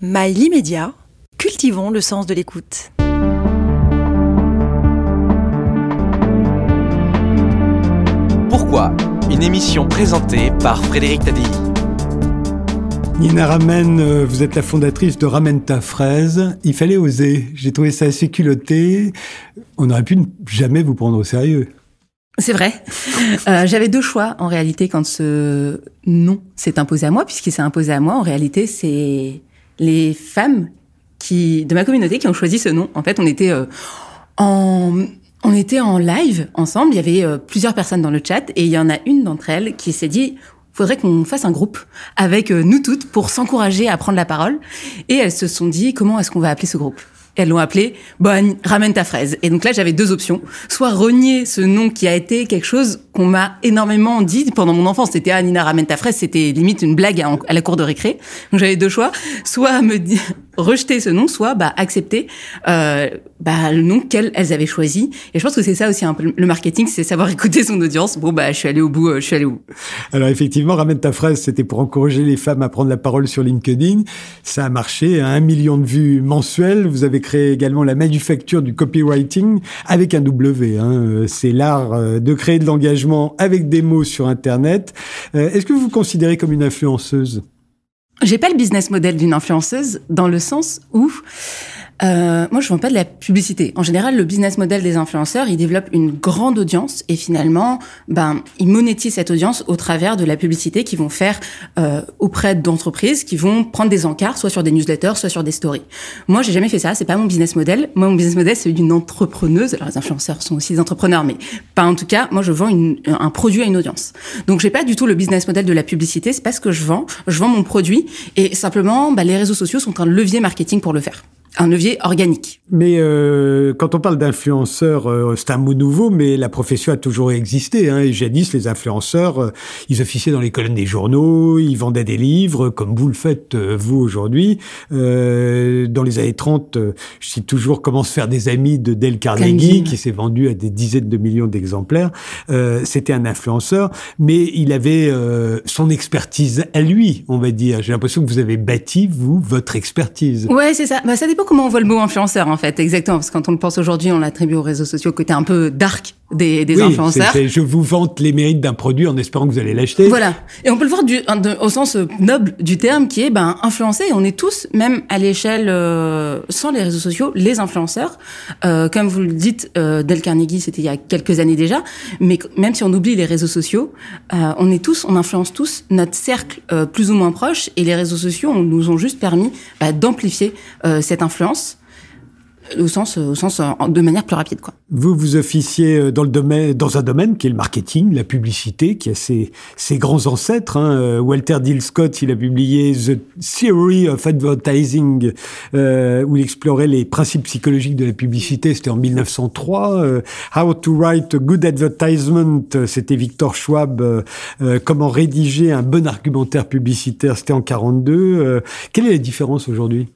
Mail Media, cultivons le sens de l'écoute. Pourquoi Une émission présentée par Frédéric Tadei. Nina Ramen, euh, vous êtes la fondatrice de Ramen ta fraise. Il fallait oser. J'ai trouvé ça assez culotté. On aurait pu ne jamais vous prendre au sérieux. C'est vrai. Euh, J'avais deux choix en réalité quand ce nom s'est imposé à moi, puisqu'il s'est imposé à moi. En réalité, c'est les femmes qui de ma communauté qui ont choisi ce nom. En fait, on était euh, en on était en live ensemble. Il y avait euh, plusieurs personnes dans le chat et il y en a une d'entre elles qui s'est dit faudrait qu'on fasse un groupe avec euh, nous toutes pour s'encourager à prendre la parole. Et elles se sont dit comment est-ce qu'on va appeler ce groupe? Elles l'ont appelé Bonne, ramène ta fraise. Et donc là, j'avais deux options. Soit renier ce nom qui a été quelque chose qu'on m'a énormément dit pendant mon enfance. C'était ah, Nina, ramène ta fraise. C'était limite une blague à, la cour de récré. Donc j'avais deux choix. Soit me dire, rejeter ce nom, soit bah, accepter euh, bah, le nom qu'elles avaient choisi. Et je pense que c'est ça aussi un peu le marketing, c'est savoir écouter son audience. Bon, bah, je suis allée au bout, euh, je suis au bout. Alors effectivement, ramène ta fraise, c'était pour encourager les femmes à prendre la parole sur LinkedIn. Ça a marché, un million de vues mensuelles. Vous avez créé également la manufacture du copywriting avec un W. Hein. C'est l'art euh, de créer de l'engagement avec des mots sur Internet. Euh, est-ce que vous vous considérez comme une influenceuse? J'ai pas le business model d'une influenceuse dans le sens où euh, moi, je vends pas de la publicité. En général, le business model des influenceurs, ils développent une grande audience et finalement, ben, ils monétisent cette audience au travers de la publicité qu'ils vont faire euh, auprès d'entreprises qui vont prendre des encarts, soit sur des newsletters, soit sur des stories. Moi, j'ai jamais fait ça. C'est pas mon business model. Moi, mon business model, c'est d'une entrepreneuse. Alors, les influenceurs sont aussi des entrepreneurs, mais pas en tout cas. Moi, je vends une, un produit à une audience. Donc, j'ai pas du tout le business model de la publicité. C'est pas ce que je vends. Je vends mon produit et simplement, bah, les réseaux sociaux sont un levier marketing pour le faire un levier organique. Mais euh, quand on parle d'influenceurs, euh, c'est un mot nouveau, mais la profession a toujours existé. Hein, et jadis, les influenceurs, euh, ils officiaient dans les colonnes des journaux, ils vendaient des livres, comme vous le faites euh, vous aujourd'hui. dans les années 30, je cite toujours Comment se faire des amis de Dale Carnegie, qui s'est vendu à des dizaines de millions d'exemplaires. C'était un influenceur, mais il avait son expertise à lui, on va dire. J'ai l'impression que vous avez bâti, vous, votre expertise. Ouais, c'est ça. Bah, ça dépend comment on voit le mot influenceur, en fait, exactement. Parce que quand on le pense aujourd'hui, on l'attribue aux réseaux sociaux côté un peu dark des, des influenceurs. je vous vante les mérites d'un produit en espérant que vous allez l'acheter. Voilà. Et on peut le voir du, au sens noble du terme, qui est ben influencer. On est tous, même à l'échelle euh, sans les réseaux sociaux, les influenceurs. Euh, comme vous le dites, euh, Del Carnegie, c'était il y a quelques années déjà. Mais même si on oublie les réseaux sociaux, euh, on est tous, on influence tous notre cercle euh, plus ou moins proche. Et les réseaux sociaux nous ont juste permis bah, d'amplifier cette influence au sens, au sens de manière plus rapide. Quoi. Vous, vous officiez euh, dans, le domaine, dans un domaine qui est le marketing, la publicité, qui a ses, ses grands ancêtres. Hein. Euh, Walter Dill Scott, il a publié The Theory of Advertising, euh, où il explorait les principes psychologiques de la publicité. C'était en 1903. Euh, How to Write a Good Advertisement, c'était Victor Schwab. Euh, comment rédiger un bon argumentaire publicitaire, c'était en 42. quelle est la différence aujourd'hui?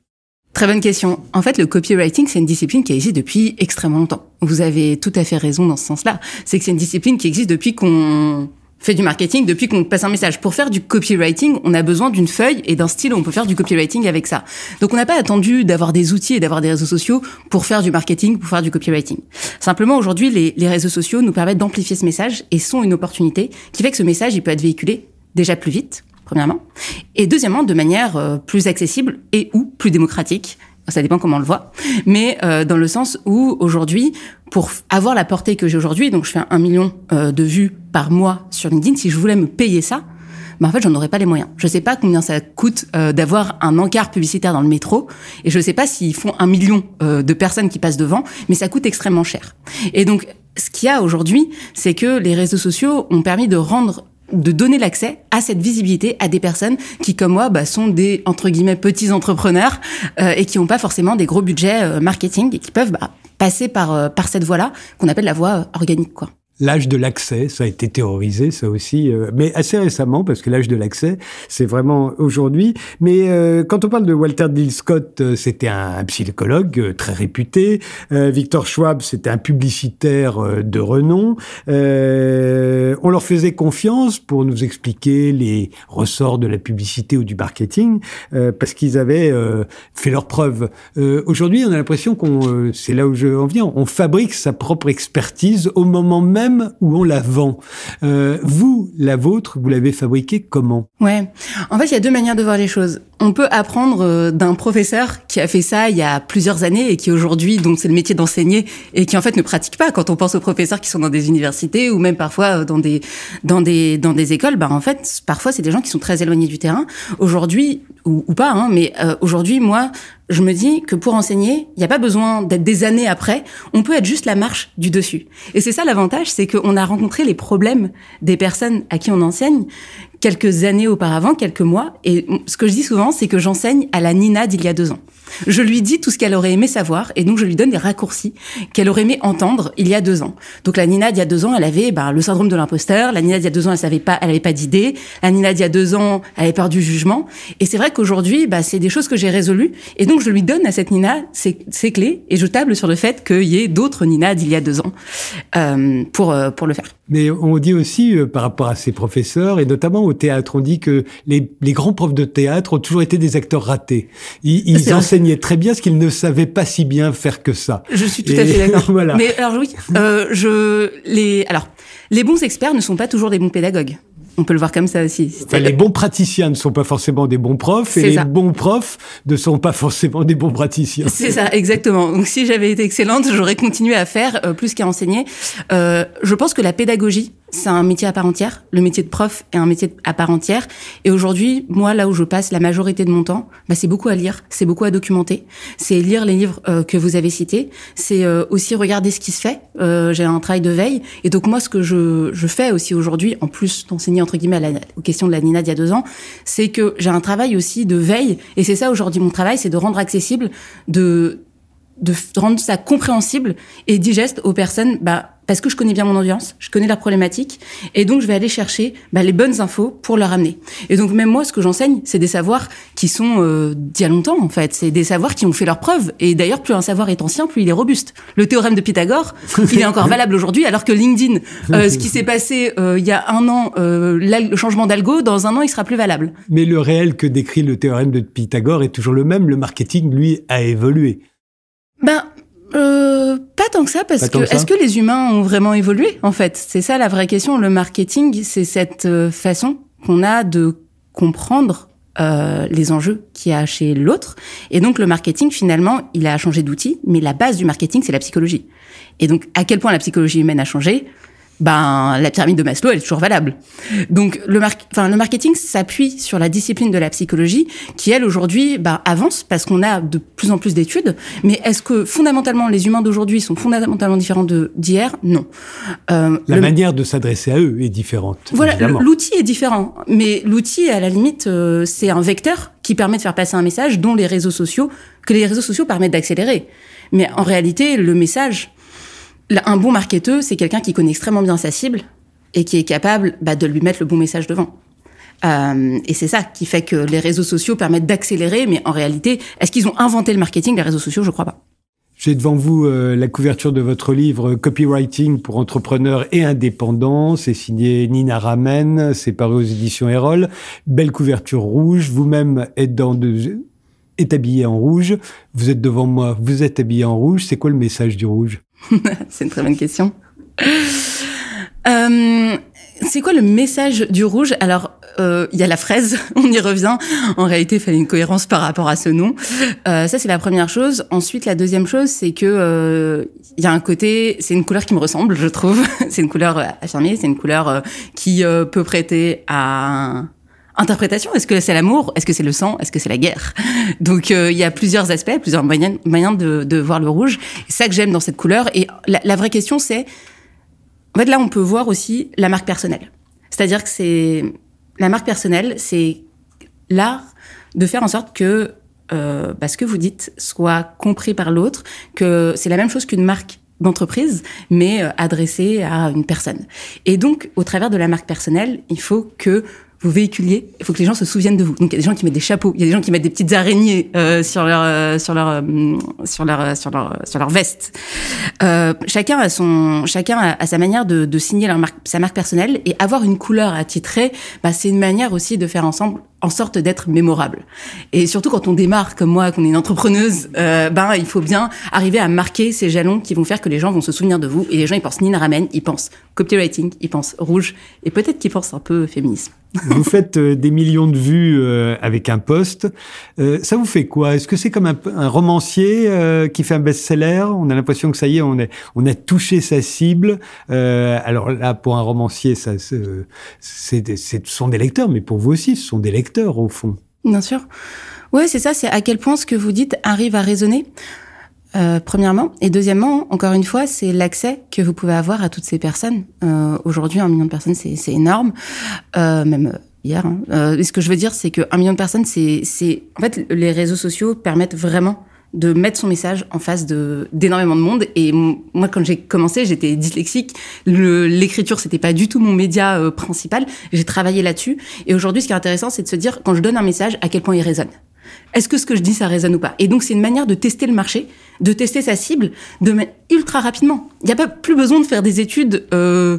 Très bonne question. En fait, le copywriting, c'est une discipline qui existe depuis extrêmement longtemps. Vous avez tout à fait raison dans ce sens-là. C'est que c'est une discipline qui existe depuis qu'on fait du marketing, depuis qu'on passe un message. Pour faire du copywriting, on a besoin d'une feuille et d'un style où on peut faire du copywriting avec ça. Donc on n'a pas attendu d'avoir des outils et d'avoir des réseaux sociaux pour faire du marketing, pour faire du copywriting. Simplement, aujourd'hui, les, les réseaux sociaux nous permettent d'amplifier ce message et sont une opportunité qui fait que ce message, il peut être véhiculé déjà plus vite, premièrement, et deuxièmement, de manière euh, plus accessible et ou plus démocratique. Ça dépend comment on le voit, mais euh, dans le sens où aujourd'hui, pour avoir la portée que j'ai aujourd'hui, donc je fais un million euh, de vues par mois sur LinkedIn, si je voulais me payer ça, ben en fait, j'en aurais pas les moyens. Je sais pas combien ça coûte d'avoir un encart publicitaire dans le métro, et je sais pas s'ils font un million de personnes qui passent devant, mais ça coûte extrêmement cher. Et donc, ce qu'il y a aujourd'hui, c'est que les réseaux sociaux ont permis de rendre de donner l'accès à cette visibilité à des personnes qui, comme moi, bah, sont des entre guillemets petits entrepreneurs euh, et qui n'ont pas forcément des gros budgets euh, marketing et qui peuvent bah, passer par euh, par cette voie-là qu'on appelle la voie organique, quoi. L'âge de l'accès, ça a été théorisé, ça aussi, euh, mais assez récemment, parce que l'âge de l'accès, c'est vraiment aujourd'hui. Mais euh, quand on parle de Walter Dill Scott, euh, c'était un, psychologue très réputé. Victor Schwab, c'était un publicitaire de renom. on leur faisait confiance pour nous expliquer les ressorts de la publicité ou du marketing, parce qu'ils avaient fait leurs preuves. aujourd'hui, on a l'impression qu'on, c'est là où je en viens, on fabrique sa propre expertise au moment même où on la vend. Euh, vous, la vôtre, vous l'avez fabriquée comment? Ouais. En fait, il y a deux manières de voir les choses. On peut apprendre euh, d'un professeur qui a fait ça il y a plusieurs années et qui aujourd'hui, donc c'est le métier d'enseigner et qui en fait ne pratique pas. Quand on pense aux professeurs qui sont dans des universités ou même parfois euh, dans des dans des dans des écoles, bah en fait parfois c'est des gens qui sont très éloignés du terrain. Aujourd'hui ou, ou pas, hein, mais aujourd'hui moi je me dis que pour enseigner, il n'y a pas besoin d'être des années après, on peut être juste la marche du dessus. Et c'est ça l'avantage, c'est qu'on a rencontré les problèmes des personnes à qui on enseigne quelques années auparavant, quelques mois. Et ce que je dis souvent, c'est que j'enseigne à la Nina d'il y a deux ans. Je lui dis tout ce qu'elle aurait aimé savoir et donc je lui donne des raccourcis qu'elle aurait aimé entendre il y a deux ans. Donc la Nina d'il y a deux ans, elle avait bah, le syndrome de l'imposteur. La Nina d'il y a deux ans, elle savait pas, elle avait pas d'idée. La Nina d'il y a deux ans, elle avait peur du jugement. Et c'est vrai qu'aujourd'hui, bah, c'est des choses que j'ai résolues et donc je lui donne à cette Nina ses, ses clés et je table sur le fait qu'il y ait d'autres Nina d'il y a deux ans euh, pour euh, pour le faire. Mais on dit aussi euh, par rapport à ces professeurs et notamment au théâtre, on dit que les, les grands profs de théâtre ont toujours été des acteurs ratés. Ils, ils enseignaient très bien ce qu'ils ne savaient pas si bien faire que ça. Je suis tout à fait d'accord. voilà. Mais alors oui, euh, je les alors les bons experts ne sont pas toujours des bons pédagogues. On peut le voir comme ça aussi. Enfin, les bons praticiens ne sont pas forcément des bons profs et les bons profs ne sont pas forcément des bons praticiens. C'est ça, exactement. Donc si j'avais été excellente, j'aurais continué à faire euh, plus qu'à enseigner. Euh, je pense que la pédagogie, c'est un métier à part entière. Le métier de prof est un métier à part entière. Et aujourd'hui, moi, là où je passe la majorité de mon temps, bah, c'est beaucoup à lire, c'est beaucoup à documenter, c'est lire les livres euh, que vous avez cités, c'est euh, aussi regarder ce qui se fait. Euh, j'ai un travail de veille. Et donc moi, ce que je, fais aussi aujourd'hui, en plus d'enseigner entre guillemets à aux questions de la Nina d'il y a deux ans, c'est que j'ai un travail aussi de veille. Et c'est ça aujourd'hui mon travail, c'est de rendre accessible, de de rendre ça compréhensible et digeste aux personnes, bah, parce que je connais bien mon audience, je connais leurs problématiques, et donc je vais aller chercher bah, les bonnes infos pour leur amener. Et donc même moi, ce que j'enseigne, c'est des savoirs qui sont euh, d'il y a longtemps en fait, c'est des savoirs qui ont fait leurs preuves. Et d'ailleurs, plus un savoir est ancien, plus il est robuste. Le théorème de Pythagore, il est encore valable aujourd'hui, alors que LinkedIn, euh, ce qui s'est passé euh, il y a un an, euh, le changement d'algo, dans un an, il sera plus valable. Mais le réel que décrit le théorème de Pythagore est toujours le même. Le marketing, lui, a évolué. Ben, euh, pas tant que ça, parce que est-ce que les humains ont vraiment évolué en fait? C'est ça la vraie question. Le marketing, c'est cette euh, façon qu'on a de comprendre euh, les enjeux qu'il y a chez l'autre. Et donc le marketing, finalement, il a changé d'outil, mais la base du marketing, c'est la psychologie. Et donc à quel point la psychologie humaine a changé? Ben la pyramide de Maslow elle est toujours valable. Donc le, enfin, le marketing s'appuie sur la discipline de la psychologie qui elle aujourd'hui ben, avance parce qu'on a de plus en plus d'études. Mais est-ce que fondamentalement les humains d'aujourd'hui sont fondamentalement différents de d'hier? Non. Euh, la manière de s'adresser à eux est différente. Voilà, l'outil est différent, mais l'outil à la limite euh, c'est un vecteur qui permet de faire passer un message dont les réseaux sociaux que les réseaux sociaux permettent d'accélérer. Mais en réalité le message un bon marketeur, c'est quelqu'un qui connaît extrêmement bien sa cible et qui est capable bah, de lui mettre le bon message devant. Euh, et c'est ça qui fait que les réseaux sociaux permettent d'accélérer, mais en réalité, est-ce qu'ils ont inventé le marketing, les réseaux sociaux Je crois pas. J'ai devant vous euh, la couverture de votre livre Copywriting pour entrepreneurs et indépendants. C'est signé Nina Ramen, c'est paru aux éditions Erol. Belle couverture rouge. Vous-même êtes habillé en rouge. Vous êtes devant moi, vous êtes habillé en rouge. C'est quoi le message du rouge? C'est une très bonne question. Euh, c'est quoi le message du rouge? Alors, euh, il y a la fraise, on y revient. En réalité, il fallait une cohérence par rapport à ce nom. Euh, ça, c'est la première chose. Ensuite, la deuxième chose, c'est que il y a un côté, c'est une couleur qui me ressemble, je trouve. c'est une couleur affirmée, c'est une couleur qui peut prêter à interprétation. Est-ce que c'est l'amour Est-ce que c'est le sang Est-ce que c'est la guerre? Donc euh, il y a plusieurs aspects, plusieurs moyens, de, voir le rouge. C'est ça que j'aime dans cette couleur. Et la, vraie question, c'est en fait là, on peut voir aussi la marque personnelle. C'est-à-dire que c'est la marque personnelle, c'est l'art de faire en sorte que euh, bah, ce que vous dites soit compris par l'autre, que c'est la même chose qu'une marque d'entreprise, mais euh, adressé à une personne. Et donc, au travers de la marque personnelle, il faut que vous véhiculiez, il faut que les gens se souviennent de vous. Donc il y a des gens qui mettent des chapeaux, il y a des gens qui mettent des petites araignées euh, sur leur euh, sur leur euh, sur leur sur leur sur leur veste. Euh, chacun a son chacun a, sa manière de, de signer leur marque, sa marque personnelle et avoir une couleur attitrée, bah, c'est une manière aussi de faire ensemble en sorte d'être mémorable. Et surtout quand on démarre comme moi, qu'on est une entrepreneuse, euh, ben il faut bien arriver à marquer ces jalons qui vont faire que les gens vont se souvenir de vous. Et les gens ils pensent Nina Ramen, ils pensent copywriting, ils pensent rouge et peut-être qu'ils pensent un peu féminisme. Vous faites euh, des millions de vues euh, avec un poste. Ça vous fait quoi? Est-ce que c'est comme un, romancier qui fait un best-seller? On a l'impression que ça y est, on, est, on a touché sa cible. alors là, pour un romancier, ça, c'est, ce sont des lecteurs, mais pour vous aussi, ce sont des lecteurs au fond. Bien sûr. Oui, c'est ça. C'est à quel point ce que vous dites arrive à résonner. Euh, premièrement. Et deuxièmement, encore une fois, c'est l'accès que vous pouvez avoir à toutes ces personnes. Euh, Aujourd'hui, un million de personnes, c'est énorme. Euh, même hier. Hein. Ce que je veux dire, c'est qu'un million de personnes, c'est... En fait, les réseaux sociaux permettent vraiment de mettre son message en face de d'énormément de monde. Et moi quand j'ai commencé j'étais dyslexique. L'écriture c'était pas du tout mon média euh, principal. J'ai travaillé là-dessus. Et aujourd'hui ce qui est intéressant c'est de se dire quand je donne un message à quel point il résonne. Est-ce que ce que je dis, ça résonne ou pas? Et donc, c'est une manière de tester le marché, de tester sa cible, de ultra rapidement. Il n'y a pas plus besoin de faire des études euh,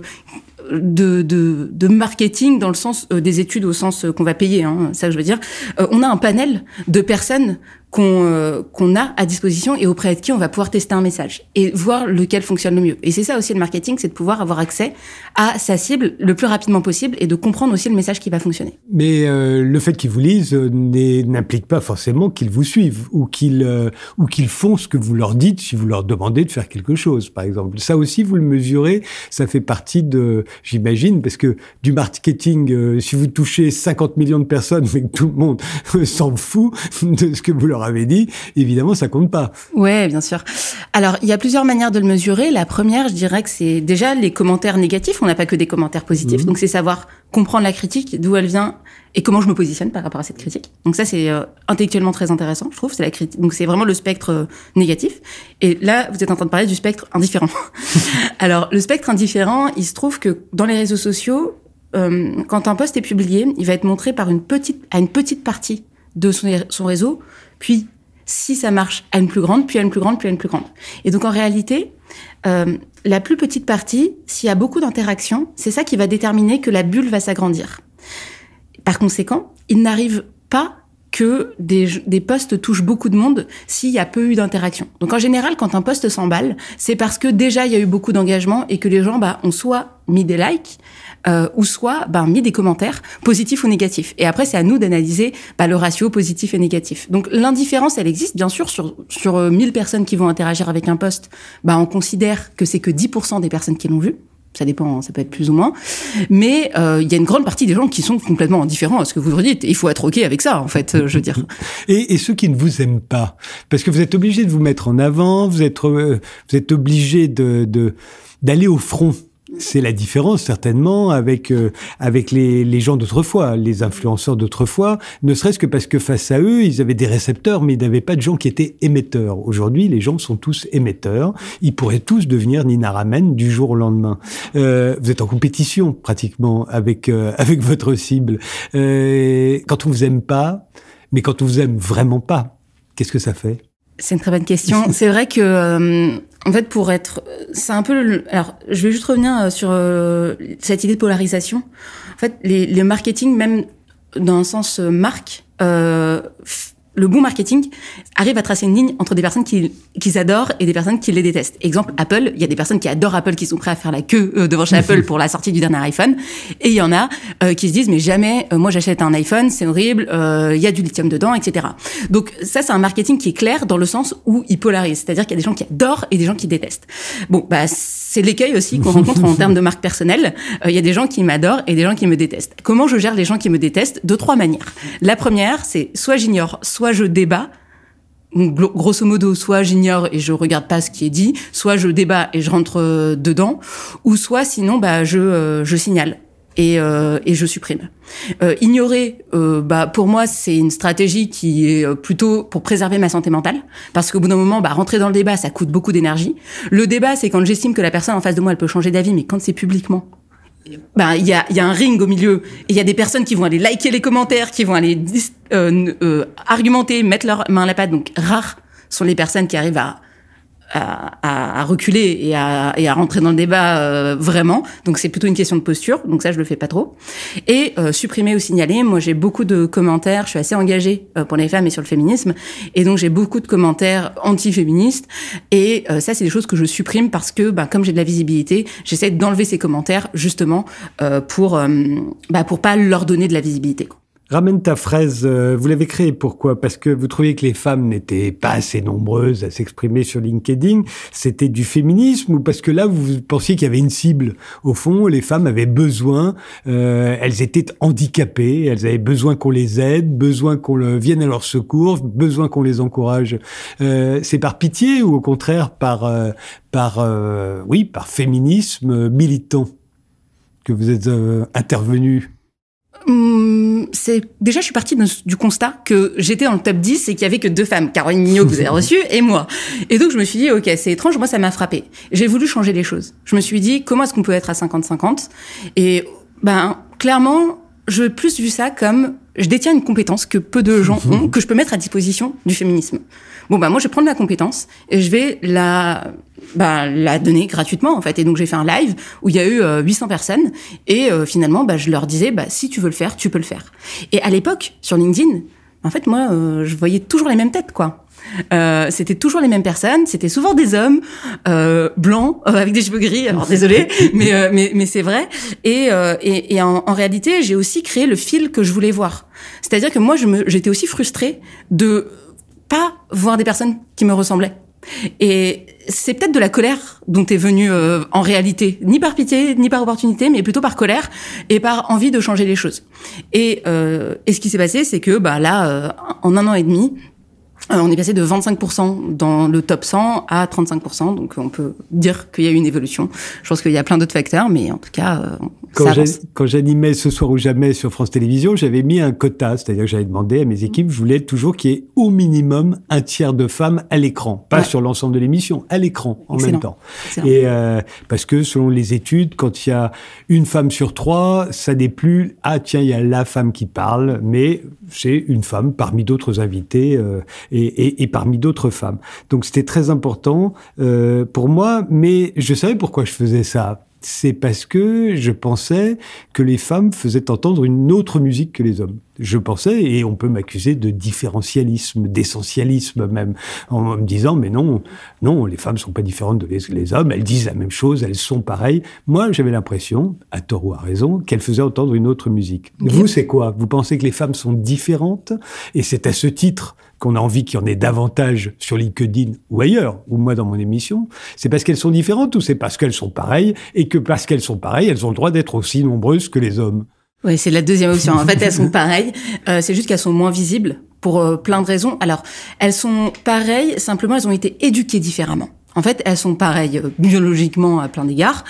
de, de, de, marketing dans le sens euh, des études au sens euh, qu'on va payer, hein, ça je veux dire. Euh, on a un panel de personnes qu'on euh, qu'on a à disposition et auprès de qui on va pouvoir tester un message et voir lequel fonctionne le mieux. Et c'est ça aussi le marketing, c'est de pouvoir avoir accès à sa cible le plus rapidement possible et de comprendre aussi le message qui va fonctionner. Mais euh, le fait qu'ils vous lisent euh, n'implique pas forcément qu'ils vous suivent ou qu'ils ou qu'ils font ce que vous leur dites si vous leur demandez de faire quelque chose, par exemple. Ça aussi, vous le mesurez, ça fait partie de, j'imagine, parce que du marketing, si vous touchez 50 millions de personnes mais que tout le monde s'en fout de ce que vous leur avait dit, évidemment, ça compte pas. Ouais, bien sûr. Alors, il y a plusieurs manières de le mesurer. La première, je dirais que c'est déjà les commentaires négatifs. On n'a pas que des commentaires positifs. Mmh. Donc, c'est savoir comprendre la critique, d'où elle vient et comment je me positionne par rapport à cette critique. Donc ça, c'est euh, intellectuellement très intéressant, je trouve. C'est la critique. Donc c'est vraiment le spectre euh, négatif. Et là, vous êtes en train de parler du spectre indifférent. Alors, le spectre indifférent, il se trouve que dans les réseaux sociaux, euh, quand un post est publié, il va être montré par une petite, à une petite partie de son, son réseau puis si ça marche à une plus grande, puis à une plus grande, puis à une plus grande. Et donc en réalité, euh, la plus petite partie, s'il y a beaucoup d'interactions, c'est ça qui va déterminer que la bulle va s'agrandir. Par conséquent, il n'arrive pas que des, des postes touchent beaucoup de monde s'il y a peu eu d'interaction. Donc en général, quand un poste s'emballe, c'est parce que déjà il y a eu beaucoup d'engagement et que les gens bah, ont soit mis des likes, euh, ou soit ben, mis des commentaires positifs ou négatifs. Et après, c'est à nous d'analyser bah, le ratio positif et négatif. Donc l'indifférence, elle existe bien sûr sur sur 1000 euh, personnes qui vont interagir avec un poste. Bah, on considère que c'est que 10% des personnes qui l'ont vu. Ça dépend, ça peut être plus ou moins. Mais euh, il y a une grande partie des gens qui sont complètement indifférents à ce que vous dites. il faut être OK avec ça, en fait, euh, je veux dire. Et, et, ceux qui ne vous aiment pas, parce que vous êtes obligé de vous mettre en avant, vous êtes, vous êtes obligé de d'aller au front c'est la différence certainement avec euh, avec les, les gens d'autrefois, les influenceurs d'autrefois, ne serait-ce que parce que face à eux, ils avaient des récepteurs, mais ils n'avaient pas de gens qui étaient émetteurs. Aujourd'hui, les gens sont tous émetteurs. Ils pourraient tous devenir Nina Ramen du jour au lendemain. Euh, vous êtes en compétition pratiquement avec euh, avec votre cible. Euh, quand on vous aime pas, mais quand on vous aime vraiment pas, qu'est-ce que ça fait? C'est une très bonne question. c'est vrai que, euh, en fait, pour être, c'est un peu. Le, alors, je vais juste revenir euh, sur euh, cette idée de polarisation. En fait, les, les marketing, même dans un sens marque, le bon marketing arrive à tracer une ligne entre des personnes qui qu'ils adorent et des personnes qui les détestent. Exemple Apple, il y a des personnes qui adorent Apple qui sont prêts à faire la queue euh, devant chez Apple pour la sortie du dernier iPhone et il y en a euh, qui se disent mais jamais euh, moi j'achète un iPhone, c'est horrible, il y a du lithium dedans, etc. Donc ça c'est un marketing qui est clair dans le sens où il polarise, c'est-à-dire qu'il y a des gens qui adorent et des gens qui détestent. Bon bah c'est l'écueil aussi qu'on rencontre en termes de marque personnelle. Il y a des gens qui m'adorent et des gens qui me détestent. Comment je gère les gens qui me détestent? De trois manières. La première c'est soit j'ignore, soit je débat. grosso modo, soit j'ignore et je regarde pas ce qui est dit, soit je débat et je rentre euh, dedans, ou soit sinon bah je euh, je signale. et, euh, et je supprime. Euh, ignorer, euh, bah, pour moi, c'est une stratégie qui est euh, plutôt pour préserver ma santé mentale, parce qu'au bout d'un moment, bah, rentrer dans le débat, ça coûte beaucoup d'énergie. Le débat, c'est quand j'estime que la personne en face de moi, elle peut changer d'avis, mais quand c'est publiquement, bah, il y a, y a un ring au milieu, et il y a des personnes qui vont aller liker les commentaires, qui vont aller euh, euh, argumenter, mettre leur main à la pâte. Donc, rares sont les personnes qui arrivent à à, à, reculer et à, et à, rentrer dans le débat euh, vraiment. Donc c'est plutôt une question de posture. Donc ça, je le fais pas trop. Et euh, supprimer ou signaler. Moi, j'ai beaucoup de commentaires. Je suis assez engagée euh, pour les femmes et sur le féminisme. Et donc j'ai beaucoup de commentaires anti-féministes. Et euh, ça, c'est des choses que je supprime parce que, bah, comme j'ai de la visibilité, j'essaie d'enlever ces commentaires justement euh, pour, bah, pour pas leur donner de la visibilité. Quoi. Ramène ta fraise, euh, vous l'avez créée pourquoi? Parce que vous trouviez que les femmes n'étaient pas assez nombreuses à s'exprimer sur LinkedIn. C'était du féminisme ou parce que là vous pensiez qu'il y avait une cible? Au fond, les femmes avaient besoin, euh, elles étaient handicapées, elles avaient besoin qu'on les aide, besoin qu'on vienne à leur secours, besoin qu'on les encourage. Euh, C'est par pitié ou au contraire par euh, par euh, oui par féminisme militant que vous êtes intervenu? Hum, c'est déjà je suis partie du constat que j'étais dans le top 10 et qu'il y avait que deux femmes, Caroline Mignot que vous avez reçue et moi. Et donc je me suis dit OK, c'est étrange, moi ça m'a frappé. J'ai voulu changer les choses. Je me suis dit comment est-ce qu'on peut être à 50-50 et ben clairement, je plus vu ça comme je détiens une compétence que peu de gens ont que je peux mettre à disposition du féminisme. Bon bah moi je vais prendre la compétence et je vais la bah, la donner gratuitement en fait. Et donc j'ai fait un live où il y a eu euh, 800 personnes et euh, finalement bah, je leur disais bah, si tu veux le faire, tu peux le faire. Et à l'époque sur LinkedIn, en fait moi euh, je voyais toujours les mêmes têtes quoi. Euh, c'était toujours les mêmes personnes, c'était souvent des hommes euh, blancs euh, avec des cheveux gris. Alors désolé, mais euh, mais mais c'est vrai. Et euh, et, et en, en, réalité, j'ai aussi créé le fil que je voulais voir. C'est-à-dire que moi, je me j'étais aussi frustrée de pas voir des personnes qui me ressemblaient. Et c'est peut-être de la colère dont est venu euh, en réalité, ni par pitié, ni par opportunité, mais plutôt par colère et par envie de changer les choses. Et, euh, et ce qui s'est passé, c'est que bah là, euh, en un an et demi, on est passé de 25% dans le top 100 à 35%, donc on peut dire qu'il y a eu une évolution. Je pense qu'il y a plein d'autres facteurs, mais en tout cas, euh, quand j'animais ce soir ou jamais sur France Télévisions, j'avais mis un quota, c'est-à-dire que j'avais demandé à mes équipes, je voulais toujours qu'il y ait au minimum un tiers de femmes à l'écran, pas ouais. sur l'ensemble de l'émission, à l'écran en Excellent. même temps. Excellent. Et euh, parce que selon les études, quand il y a une femme sur trois, ça n'est plus ah tiens il y a la femme qui parle, mais c'est une femme parmi d'autres invités euh, et, et, et, parmi d'autres femmes. Donc c'était très important euh, pour moi, mais je savais pourquoi je faisais ça c'est parce que je pensais que les femmes faisaient entendre une autre musique que les hommes. Je pensais, et on peut m'accuser de différentialisme, d'essentialisme même, en me disant, mais non, non, les femmes sont pas différentes de les, les hommes, elles disent la même chose, elles sont pareilles. Moi, j'avais l'impression, à tort ou à raison, qu'elles faisaient entendre une autre musique. Vous, c'est quoi? Vous pensez que les femmes sont différentes? Et c'est à ce titre qu'on a envie qu'il y en ait davantage sur LinkedIn ou ailleurs, ou moi dans mon émission, c'est parce qu'elles sont différentes ou c'est parce qu'elles sont pareilles et que parce qu'elles sont pareilles, elles ont le droit d'être aussi nombreuses que les hommes. Oui, c'est la deuxième option. En fait, elles sont pareilles. Euh, c'est juste qu'elles sont moins visibles pour euh, plein de raisons. Alors, elles sont pareilles, simplement elles ont été éduquées différemment. En fait, elles sont pareilles euh, biologiquement à plein d'égards.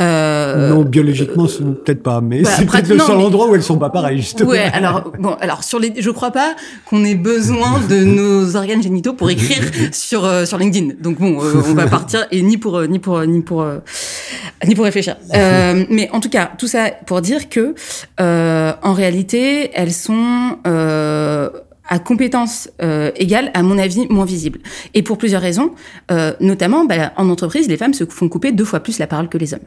Euh, non, biologiquement, euh, peut-être pas, mais bah, c'est peut-être le seul mais... endroit où elles sont pas pareilles, justement. Ouais, alors bon, alors sur les, je crois pas qu'on ait besoin de nos organes génitaux pour écrire sur euh, sur LinkedIn. Donc bon, euh, on va partir et ni pour ni pour ni pour ni pour réfléchir. mais en tout cas, tout ça pour dire que en réalité, elles sont à compétences euh, égales, à mon avis, moins visibles. Et pour plusieurs raisons, euh, notamment, bah, en entreprise, les femmes se font couper deux fois plus la parole que les hommes.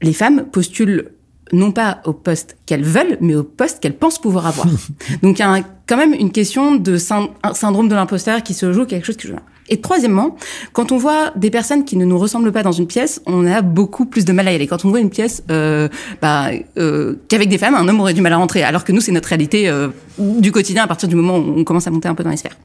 Les femmes postulent non pas au poste qu'elles veulent, mais au poste qu'elles pensent pouvoir avoir. Donc il y a un, quand même une question de syndrome de l'imposteur qui se joue, quelque chose qui joue. Et troisièmement, quand on voit des personnes qui ne nous ressemblent pas dans une pièce, on a beaucoup plus de mal à y aller. Quand on voit une pièce euh, bah, euh, qu'avec des femmes, un homme aurait du mal à rentrer, alors que nous, c'est notre réalité euh, du quotidien à partir du moment où on commence à monter un peu dans les sphères.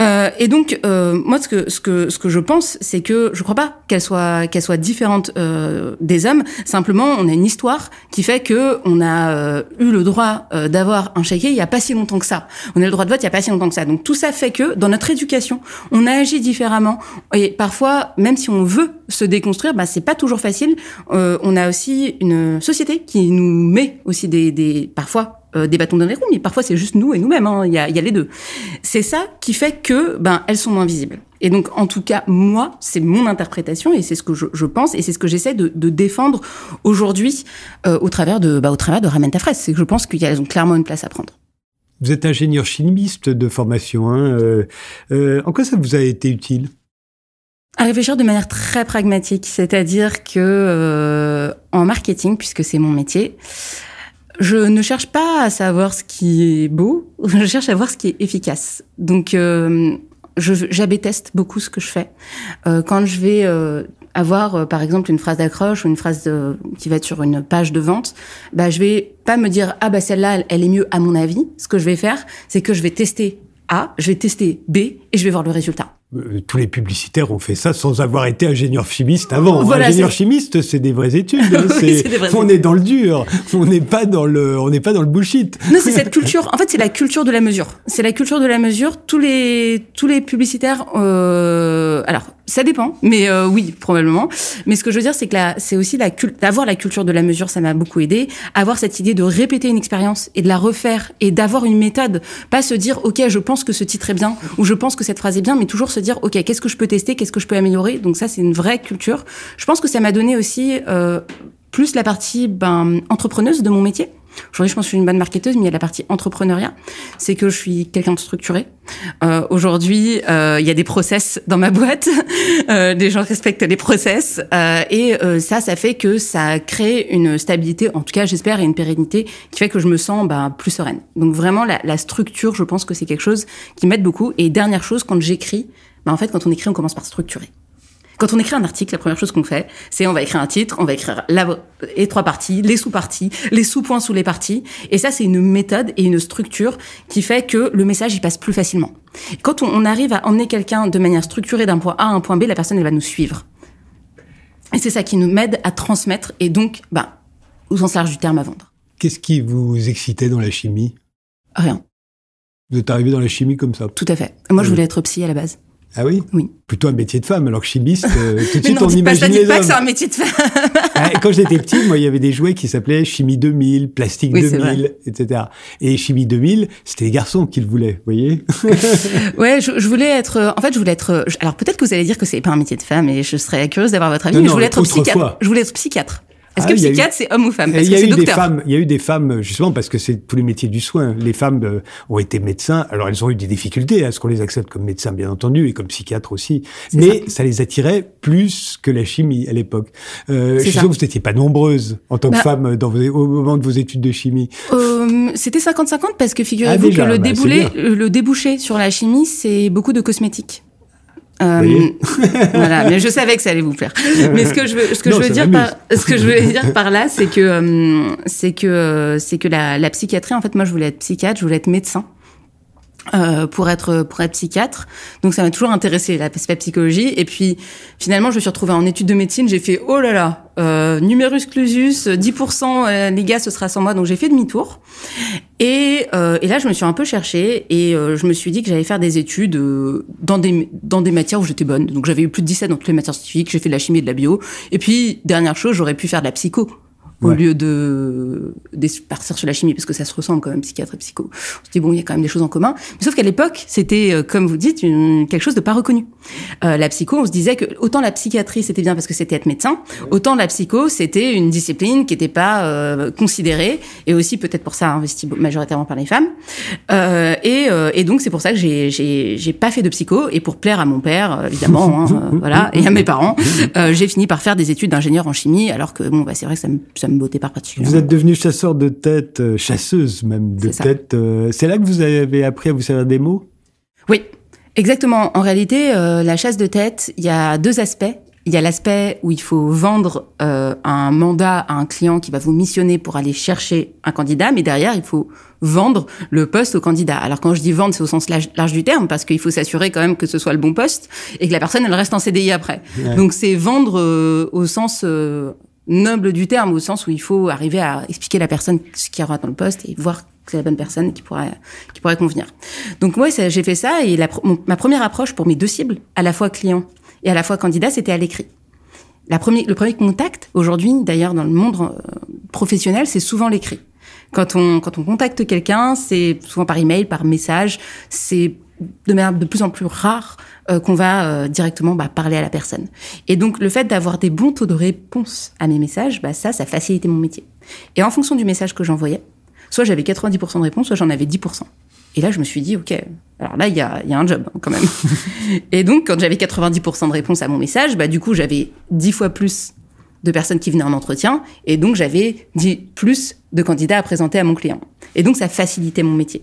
Euh, et donc, euh, moi, ce que, ce, que, ce que je pense, c'est que je crois pas qu'elle soit, qu'elle soit différente euh, des hommes. Simplement, on a une histoire qui fait que on a eu le droit d'avoir un chéquier il y a pas si longtemps que ça. On a le droit de vote il y a pas si longtemps que ça. Donc tout ça fait que dans notre éducation, on a agi différemment et parfois même si on veut se déconstruire, bah c'est pas toujours facile. Euh, on a aussi une société qui nous met aussi des, des parfois euh, des bâtons dans les roues, mais parfois c'est juste nous et nous-mêmes. Hein. Il, y a, y a les deux. C'est ça qui fait que ben elles sont moins visibles. Et donc, en tout cas, moi, c'est mon interprétation et c'est ce que je, je pense et c'est ce que j'essaie de, de, défendre aujourd'hui euh, au travers de, bah, au travers de Ramène ta fraise. C'est que je pense qu'elles ont clairement une place à prendre. Vous êtes ingénieur chimiste de formation. Hein euh, euh, en quoi ça vous a été utile? À réfléchir de manière très pragmatique, c'est-à-dire que euh, en marketing, puisque c'est mon métier, je ne cherche pas à savoir ce qui est beau, je cherche à voir ce qui est efficace. Donc, euh, j'AB teste beaucoup ce que je fais. Quand je vais avoir, euh, par exemple, une phrase d'accroche ou une phrase de, qui va être sur une page de vente, bah, je vais pas me dire ah bah celle-là elle est mieux à mon avis. Ce que je vais faire, c'est que je vais tester A, je vais tester B et je vais voir le résultat. Euh, tous les publicitaires ont fait ça sans avoir été ingénieur chimiste avant. Voilà, ingénieur chimiste, c'est des vraies études. Hein, oui, est vraies on est dans le dur. On n'est pas dans le, on n'est pas dans le bullshit. Non, c'est cette culture. En fait, c'est la culture de la mesure. C'est la culture de la mesure. Tous les, tous les publicitaires. Euh, alors, ça dépend, mais euh, oui, probablement. Mais ce que je veux dire, c'est que c'est aussi la d'avoir la culture de la mesure, ça m'a beaucoup aidé. Avoir cette idée de répéter une expérience et de la refaire et d'avoir une méthode, pas se dire ok, je pense que ce titre est bien ou je pense que cette phrase est bien, mais toujours se dire ok, qu'est-ce que je peux tester, qu'est-ce que je peux améliorer. Donc ça, c'est une vraie culture. Je pense que ça m'a donné aussi euh, plus la partie ben, entrepreneuse de mon métier. Aujourd'hui, je pense que je suis une bonne marketeuse, mais il y a la partie entrepreneuriat. C'est que je suis quelqu'un de structuré. Euh, Aujourd'hui, euh, il y a des process dans ma boîte. Euh, des gens respectent les process. Euh, et euh, ça, ça fait que ça crée une stabilité, en tout cas, j'espère, et une pérennité qui fait que je me sens bah, plus sereine. Donc vraiment, la, la structure, je pense que c'est quelque chose qui m'aide beaucoup. Et dernière chose, quand j'écris, bah, en fait, quand on écrit, on commence par structurer. Quand on écrit un article, la première chose qu'on fait, c'est on va écrire un titre, on va écrire la, les trois parties, les sous-parties, les sous-points sous les parties. Et ça, c'est une méthode et une structure qui fait que le message, il passe plus facilement. Quand on, arrive à emmener quelqu'un de manière structurée d'un point A à un point B, la personne, elle va nous suivre. Et c'est ça qui nous aide à transmettre et donc, bah, au sens large du terme, à vendre. Qu'est-ce qui vous excitait dans la chimie? Rien. Vous êtes arrivé dans la chimie comme ça? Tout à fait. Moi, je voulais être psy à la base. Ah oui Oui. Plutôt un métier de femme, alors que chimiste, euh, tout de suite non, on imagine pas, les hommes. pas que c'est un métier de femme. Ah, quand j'étais petit, moi, il y avait des jouets qui s'appelaient Chimie 2000, Plastique oui, 2000, etc. Et Chimie 2000, c'était les garçons qui le voulaient, vous voyez Ouais, je, je, voulais être... En fait, je voulais être... Alors peut-être que vous allez dire que c'est pas un métier de femme, et je serais curieuse d'avoir votre avis, non, mais non, je voulais être psychiatre. Je voulais être psychiatre. Est-ce Ah, que y a psychiatre, c'est homme ou femme? Il Parce y a que c'est eu des docteur. femmes, il y a eu des femmes justement parce que c'est tous les métiers du soin. Les femmes euh, ont été médecins, alors elles ont eu des difficultés à ce qu'on les accepte comme médecins bien entendu et comme psychiatres aussi, mais ça. les attirait plus que la chimie à l'époque. Euh, je suis sûr que vous n'étiez pas nombreuse en tant que Bah. femme dans vos, au moment de vos études de chimie. Euh, C'était 50-50 parce que figurez-vous Ah, que le, bah, déboulé, le le débouché sur la chimie, c'est beaucoup de cosmétiques. Euh, voilà, mais je savais que ça allait vous plaire. Mais ce que je veux, ce que Non, je veux dire par, ce que je voulais dire par là, c'est que, euh, c'est que, euh, c'est que la, la psychiatrie, en fait, moi, je voulais être psychiatre, je voulais être médecin. Euh, pour être pour être psychiatre. Donc ça m'a toujours intéressé l'aspect psychologie. Et puis finalement je me suis retrouvée en études de médecine. J'ai fait oh là là euh, numerus clausus 10% euh, les gars ce sera sans moi. Donc j'ai fait demi-tour. Et, euh, et là je me suis un peu cherchée. Et euh, je me suis dit que j'allais faire des études euh, dans des dans des matières où j'étais bonne. Donc j'avais eu plus de 17 dans toutes les matières scientifiques. J'ai fait de la chimie et de la bio. Et puis dernière chose j'aurais pu faire de la psycho au Ouais. lieu de, de partir sur la chimie, parce que ça se ressemble quand même, psychiatre et psycho. On se dit, bon, il y a quand même des choses en commun. Mais sauf qu'à l'époque, c'était, euh, comme vous dites, une- quelque chose de pas reconnu. Euh, la psycho, on se disait que autant la psychiatrie, c'était bien parce que c'était être médecin, autant la psycho, c'était une discipline qui n'était pas euh, considérée, et aussi peut-être pour ça investie majoritairement par les femmes. Euh, et, euh, et donc, c'est pour ça que j'ai, j'ai, j'ai pas fait de psycho, et pour plaire à mon père, euh, évidemment, hein, voilà, et à mes parents, euh, j'ai fini par faire des études d'ingénieur en chimie, alors que, bon, bah, c'est vrai que ça me, ça me bottait pas particulièrement. Vous êtes devenu chasseur de tête, euh, chasseuse même de tête. euh, c'est là que vous avez appris à vous servir des mots? Oui, exactement. En réalité, euh, la chasse de tête, il y a deux aspects. Il y a l'aspect où il faut vendre un mandat à un client qui va vous missionner pour aller chercher un candidat, mais derrière, il faut vendre le poste au candidat. Alors quand je dis vendre, c'est au sens large, large du terme, parce qu'il faut s'assurer quand même que ce soit le bon poste et que la personne, elle reste en CDI après. Ouais. Donc c'est vendre euh, au sens euh, noble du terme, au sens où il faut arriver à expliquer à la personne ce qu'il y aura dans le poste et voir que c'est la bonne personne qui pourrait qui pourrait convenir. Donc moi j'ai fait ça et la, ma première approche pour mes deux cibles, à la fois client et à la fois candidat, c'était à l'écrit. La premier, le premier contact aujourd'hui, d'ailleurs dans le monde euh, professionnel, c'est souvent l'écrit. Quand on quand on contacte quelqu'un, c'est souvent par email, par message, c'est de manière de plus en plus rare euh, qu'on va euh, directement bah, parler à la personne. Et donc le fait d'avoir des bons taux de réponse à mes messages, bah, ça, ça facilitait mon métier. Et en fonction du message que j'envoyais, soit j'avais 90% de réponse, soit j'en avais 10%. Et là, je me suis dit, OK, alors là, il y a, y a, un job hein, quand même. et donc, quand j'avais 90% de réponse à mon message, bah, du coup, j'avais 10 fois plus de personnes qui venaient en entretien, et donc j'avais 10 plus de candidats à présenter à mon client. Et donc, ça facilitait mon métier.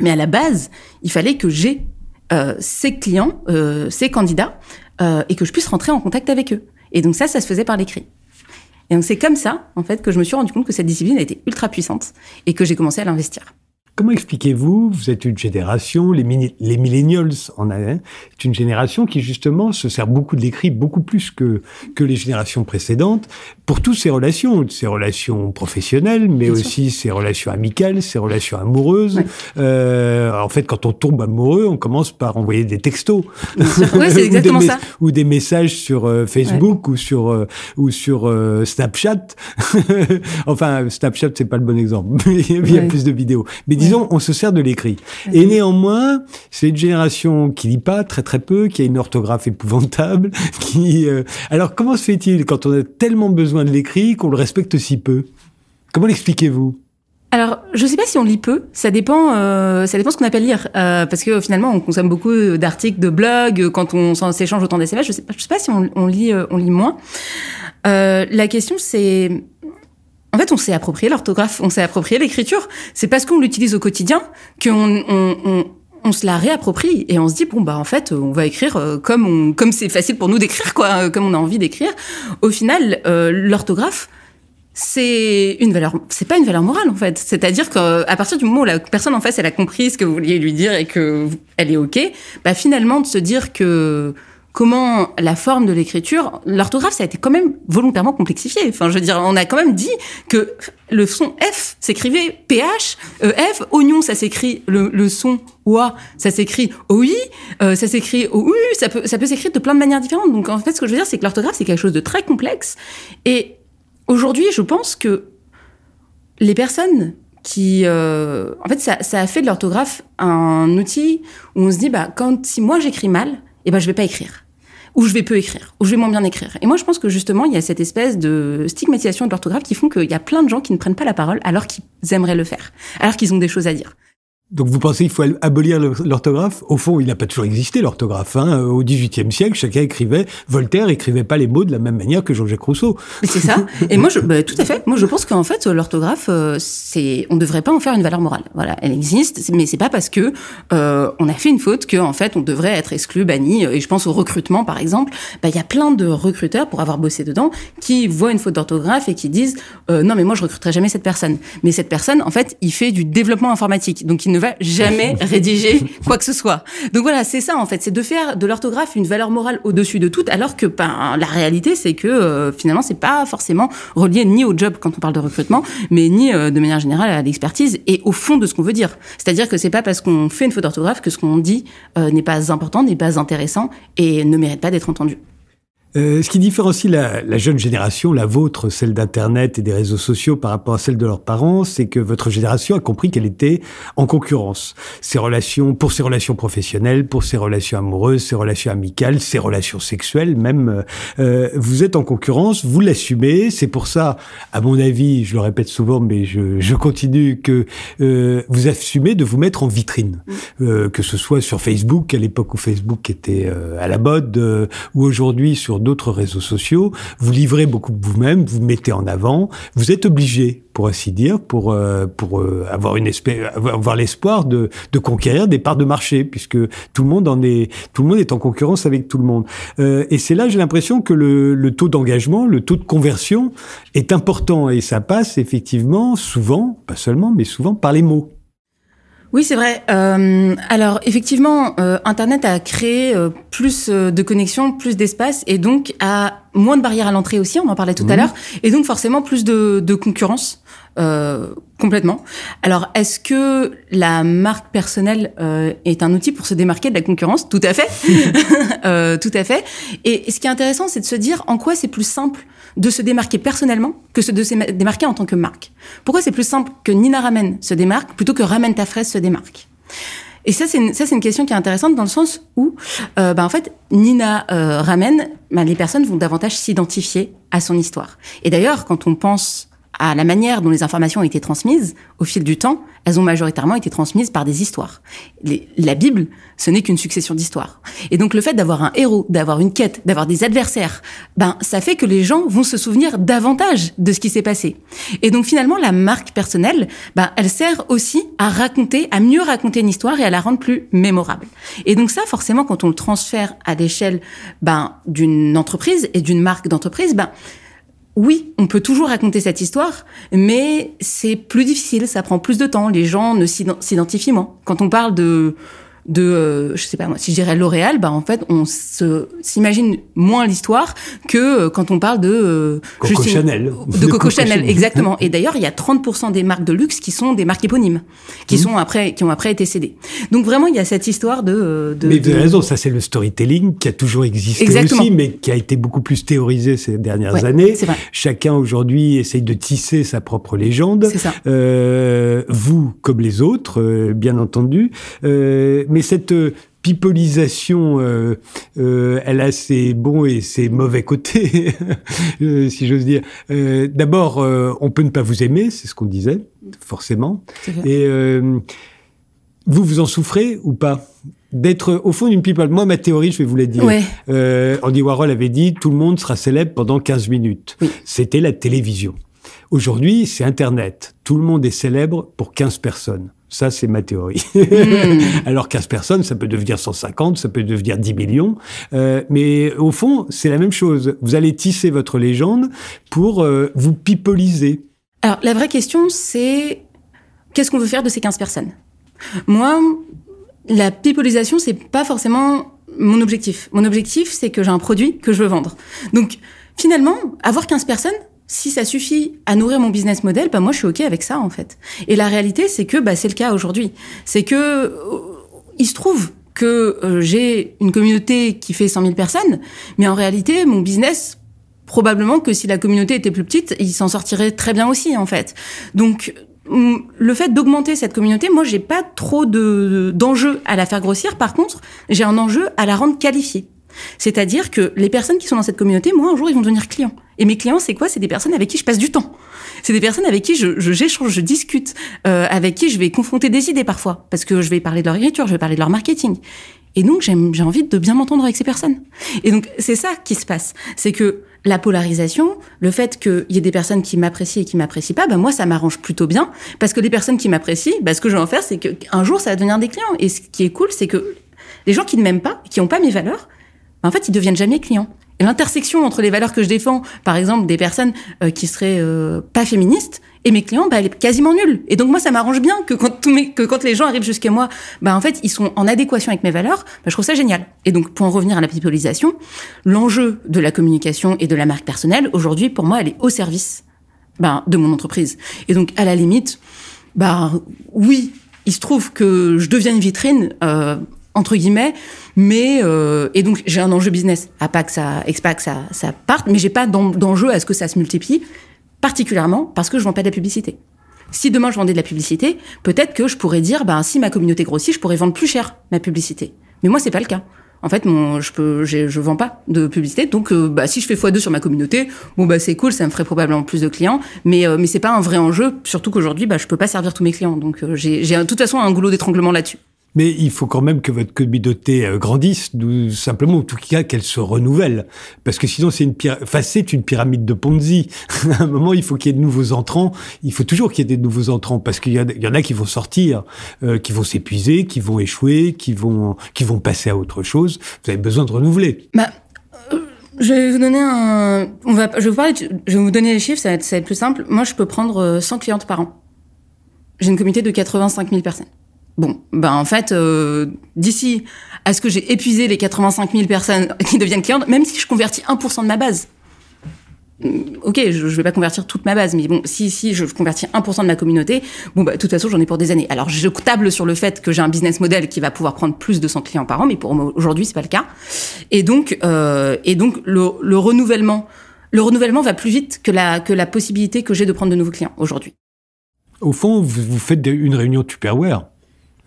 Mais à la base, il fallait que j'ai euh, ces clients, euh, ces candidats, euh, et que je puisse rentrer en contact avec eux. Et donc ça, ça se faisait par l'écrit. Et donc c'est comme ça, en fait, que je me suis rendu compte que cette discipline été ultra puissante et que j'ai commencé à l'investir. Comment expliquez-vous, vous êtes une génération, les, les millennials en a un, c'est une génération qui justement se sert beaucoup de l'écrit, beaucoup plus que, que les générations précédentes, pour toutes ces relations, ces relations professionnelles, mais aussi ces relations amicales, ces relations amoureuses. Euh, en fait, quand on tombe amoureux, on commence par envoyer des textos. Oui, c'est exactement ou ça. Ou des messages sur euh, Facebook ou sur, euh, ou sur euh, Snapchat. enfin, Snapchat, c'est pas le bon exemple. Il y a plus de vidéos. Mais disons, on se sert de l'écrit. Et néanmoins, c'est une génération qui lit pas très très peu, qui a une orthographe épouvantable, qui. Euh, Alors, comment se fait-il quand on a tellement besoin de l'écrit qu'on le respecte si peu? Comment l'expliquez-vous? Alors, je sais pas si on lit peu. Ça dépend. Euh, ça dépend ce qu'on appelle lire, euh, parce que finalement, on consomme beaucoup d'articles, de blogs. Quand on s'échange autant d'SMS, je sais. Je sais pas si on, on lit, euh, on lit moins. La question, c'est en fait, on s'est approprié l'orthographe, on s'est approprié l'écriture. C'est parce qu'on l'utilise au quotidien qu'on on, on, on, se la réapproprie et on se dit bon bah en fait on va écrire euh, comme on, comme c'est facile pour nous d'écrire quoi, comme on a envie d'écrire. Au final, euh, l'orthographe c'est une valeur, c'est pas une valeur morale en fait. C'est-à-dire qu'à partir du moment où la personne en face elle a compris ce que vous vouliez lui dire et que elle est ok, bah finalement de se dire que comment la forme de l'écriture, l'orthographe, ça a été quand même volontairement complexifié. Enfin, je veux dire, on a quand même dit que le son F s'écrivait PH, euh, F, oignon, ça s'écrit le, le, son OA, ça s'écrit OI, euh, ça s'écrit OU, ça peut, ça peut s'écrire de plein de manières différentes. Donc, en fait, ce que je veux dire, c'est que l'orthographe, c'est quelque chose de très complexe. Et aujourd'hui, je pense que les personnes qui, euh, en fait, ça, ça a fait de l'orthographe un outil où on se dit, bah, quand si moi j'écris mal, eh ben, je vais pas écrire où je vais peu écrire, où je vais moins bien écrire. Et moi, je pense que justement, il y a cette espèce de stigmatisation de l'orthographe qui font qu'il y a plein de gens qui ne prennent pas la parole alors qu'ils aimeraient le faire, alors qu'ils ont des choses à dire. Donc vous pensez qu'il faut abolir l'orthographe? Au fond, il n'a pas toujours existé l'orthographe. Hein. Au XVIIIe siècle, chacun écrivait. Voltaire écrivait pas les mots de la même manière que Jean-Jacques Rousseau. C'est ça. Et moi, je, bah, tout à fait. Moi, je pense qu'en fait, l'orthographe, euh, c'est, on ne devrait pas en faire une valeur morale. Voilà, elle existe, mais c'est pas parce que euh, on a fait une faute qu'en fait, on devrait être exclu, banni. Et je pense au recrutement, par exemple. Bah, il y a plein de recruteurs pour avoir bossé dedans qui voient une faute d'orthographe et qui disent euh, non, mais moi, je recruterai jamais cette personne. Mais cette personne, en fait, il fait du développement informatique, donc il ne jamais rédiger quoi que ce soit. Donc voilà, c'est ça en fait, c'est de faire de l'orthographe une valeur morale au-dessus de tout, alors que ben, la réalité c'est que euh, finalement c'est pas forcément relié ni au job quand on parle de recrutement, mais ni euh, de manière générale à l'expertise et au fond de ce qu'on veut dire. C'est-à-dire que c'est pas parce qu'on fait une faute d'orthographe que ce qu'on dit euh, n'est pas important, n'est pas intéressant et ne mérite pas d'être entendu. Euh, ce qui différencie la, la, jeune génération, la vôtre, celle d'Internet et des réseaux sociaux par rapport à celle de leurs parents, c'est que votre génération a compris qu'elle était en concurrence. Ses relations, pour ses relations professionnelles, pour ses relations amoureuses, ses relations amicales, ses relations sexuelles même, euh, vous êtes en concurrence, vous l'assumez. C'est pour ça, à mon avis, je le répète souvent, mais je, je continue, que euh, vous assumez de vous mettre en vitrine. Euh, que ce soit sur Facebook, à l'époque où Facebook était euh, à la mode, euh, ou aujourd'hui sur d'autres réseaux sociaux, vous livrez beaucoup vous-même, vous mettez en avant, vous êtes obligé, pour ainsi dire, pour euh, pour euh, avoir une avoir l'espoir de, de conquérir des parts de marché, puisque tout le monde en est, tout le monde est en concurrence avec tout le monde. Euh, et c'est là, j'ai l'impression que le, le taux d'engagement, le taux de conversion est important, et ça passe effectivement souvent, pas seulement, mais souvent par les mots. Oui, c'est vrai. Euh, alors, effectivement, euh, Internet a créé euh, plus de connexions, plus d'espace, et donc a moins de barrières à l'entrée aussi, on en parlait tout à l'heure, et donc forcément plus de, de concurrence. Euh, complètement. Alors, est-ce que la marque personnelle euh, est un outil pour se démarquer de la concurrence? Tout à fait, Euh, tout à fait. Et ce qui est intéressant, c'est de se dire en quoi c'est plus simple de se démarquer personnellement que de se démarquer en tant que marque. Pourquoi c'est plus simple que Nina Ramen se démarque plutôt que Ramen ta fraise se démarque? Et ça, c'est une, ça, c'est une question qui est intéressante dans le sens où, euh, bah, en fait, Nina euh, Ramen, bah, les personnes vont davantage s'identifier à son histoire. Et d'ailleurs, quand on pense à la manière dont les informations ont été transmises au fil du temps, elles ont majoritairement été transmises par des histoires. La Bible, ce n'est qu'une succession d'histoires. Et donc le fait d'avoir un héros, d'avoir une quête, d'avoir des adversaires, ben ça fait que les gens vont se souvenir davantage de ce qui s'est passé. Et donc finalement la marque personnelle, ben elle sert aussi à raconter, à mieux raconter une histoire et à la rendre plus mémorable. Et donc ça forcément quand on le transfère à l'échelle ben d'une entreprise et d'une marque d'entreprise, ben oui, on peut toujours raconter cette histoire, mais c'est plus difficile, ça prend plus de temps, les gens ne s'ident- s'identifient moins. Quand on parle de de euh, je sais pas moi, si je dirais L'Oréal, bah en fait, on se s'imagine moins l'histoire que euh, quand on parle de euh, Coco Justine- Chanel. De Coco Chanel, exactement. Et d'ailleurs, il y a 30% des marques de luxe qui sont des marques éponymes, qui sont après qui ont après été cédées. Donc vraiment, il y a cette histoire de euh, de Mais vous de- avez raison, ça c'est le storytelling qui a toujours existé Exactement. aussi, mais qui a été beaucoup plus théorisé ces dernières Ouais, années. c'est vrai. Chacun aujourd'hui essaye de tisser sa propre légende. C'est ça. Euh, vous comme les autres, euh, bien entendu. Euh, mais cette euh, pipolisation, euh, euh, elle a ses bons et ses mauvais côtés, si j'ose dire. Euh, D'abord, on peut ne pas vous aimer, c'est ce qu'on disait, forcément. Et vous, vous en souffrez ou pas? D'être au fond d'une people. Moi, ma théorie, je vais vous la dire. Ouais. Andy Warhol avait dit tout le monde sera célèbre pendant 15 minutes. Oui. C'était la télévision. Aujourd'hui, c'est Internet. Tout le monde est célèbre pour 15 personnes. Ça, c'est ma théorie. Hmm. Alors 15 personnes, ça peut devenir 150, ça peut devenir 10 millions. Euh, mais au fond, c'est la même chose. Vous allez tisser votre légende pour euh, vous pipoliser. Alors, la vraie question, c'est qu'est-ce qu'on veut faire de ces 15 personnes? Moi, la pipolisation, c'est pas forcément mon objectif. Mon objectif, c'est que j'ai un produit que je veux vendre. Donc, finalement, avoir 15 personnes, si ça suffit à nourrir mon business model, bah moi, je suis OK avec ça, en fait. Et la réalité, c'est que bah, c'est le cas aujourd'hui. C'est que euh, il se trouve que euh, j'ai une communauté qui fait 100 000 personnes, mais en réalité, mon business probablement que si la communauté était plus petite, il s'en sortirait très bien aussi en fait. Donc le fait d'augmenter cette communauté, moi j'ai pas trop de d'enjeux à la faire grossir. Par contre, j'ai un enjeu à la rendre qualifiée. C'est-à-dire que les personnes qui sont dans cette communauté, moi un jour ils vont devenir clients. Et mes clients, c'est quoi? C'est des personnes avec qui je passe du temps. C'est des personnes avec qui je j'échange, je, discute, euh, avec qui je vais confronter des idées parfois, parce que je vais parler de leur écriture, je vais parler de leur marketing. Et donc, j'ai envie de bien m'entendre avec ces personnes. Et donc, c'est ça qui se passe. C'est que la polarisation, le fait qu'il y ait des personnes qui m'apprécient et qui m'apprécient pas, ben moi, ça m'arrange plutôt bien. Parce que les personnes qui m'apprécient, ben, ce que je vais en faire, c'est qu'un jour, ça va devenir des clients. Et ce qui est cool, c'est que les gens qui ne m'aiment pas, qui n'ont pas mes valeurs, en fait, ils deviennent jamais clients. Et l'intersection entre les valeurs que je défends, par exemple, des personnes euh, qui seraient euh, pas féministes, et mes clients, bah, elle est quasiment nulle. Et donc moi, ça m'arrange bien que quand, tous mes, que quand les gens arrivent jusqu'à moi, bah, en fait, ils sont en adéquation avec mes valeurs. Bah, je trouve ça génial. Et donc, pour en revenir à la pipolisation, l'enjeu de la communication et de la marque personnelle, aujourd'hui, pour moi, elle est au service bah, de mon entreprise. Et donc, à la limite, bah oui, il se trouve que je deviens une vitrine. Euh, entre guillemets, mais euh, et donc j'ai un enjeu business, à pas que ça, pas que ça, ça parte, mais j'ai pas d'en- d'enjeu à ce que ça se multiplie, particulièrement parce que je vends pas de la publicité. Si demain je vendais de la publicité, peut-être que je pourrais dire, ben si ma communauté grossit, je pourrais vendre plus cher ma publicité. Mais moi c'est pas le cas. En fait, mon, je peux, je vends pas de publicité, donc euh, bah, si je fais x2 sur ma communauté, bon bah c'est cool, ça me ferait probablement plus de clients, mais euh, mais c'est pas un vrai enjeu, surtout qu'aujourd'hui bah je peux pas servir tous mes clients, donc euh, j'ai de toute façon un goulot d'étranglement là-dessus. Mais il faut quand même que votre communauté euh, grandisse, simplement, en tout cas, qu'elle se renouvelle. Parce que sinon, c'est une, enfin, une pyramide de Ponzi. à un moment, il faut qu'il y ait de nouveaux entrants. Il faut toujours qu'il y ait des nouveaux entrants, parce qu'il y, y en a qui vont sortir, euh, qui vont s'épuiser, qui vont échouer, qui vont, qui vont passer à autre chose. Vous avez besoin de renouveler. Bah, euh, je vais vous donner un. On va, je vais vous parler. Je vais vous donner les chiffres. Ça va être, ça va être plus simple. Moi, je peux prendre euh, 100 clientes par an. J'ai une communauté de 85 000 personnes. Bon, ben en fait, euh, d'ici à ce que j'ai épuisé les 85 000 personnes qui deviennent clientes, même si je convertis 1% de ma base, ok, je, je vais pas convertir toute ma base, mais bon, si si je convertis 1% de ma communauté, bon bah de toute façon j'en ai pour des années. Alors je table sur le fait que j'ai un business model qui va pouvoir prendre plus de 100 clients par an, mais pour aujourd'hui c'est pas le cas. Et donc euh, et donc le, le renouvellement, le renouvellement va plus vite que la que la possibilité que j'ai de prendre de nouveaux clients aujourd'hui. Au fond, vous, faites une réunion Tupperware.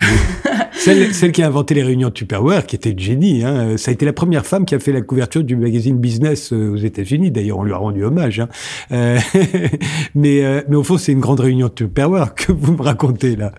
celle, celle, qui a inventé les réunions de Tupperware, qui était une génie. Hein. Ça a été la première femme qui a fait la couverture du magazine Business euh, aux États-Unis. D'ailleurs, on lui a rendu hommage. Hein. Euh, mais, euh, mais au fond, c'est une grande réunion de Tupperware que vous me racontez là.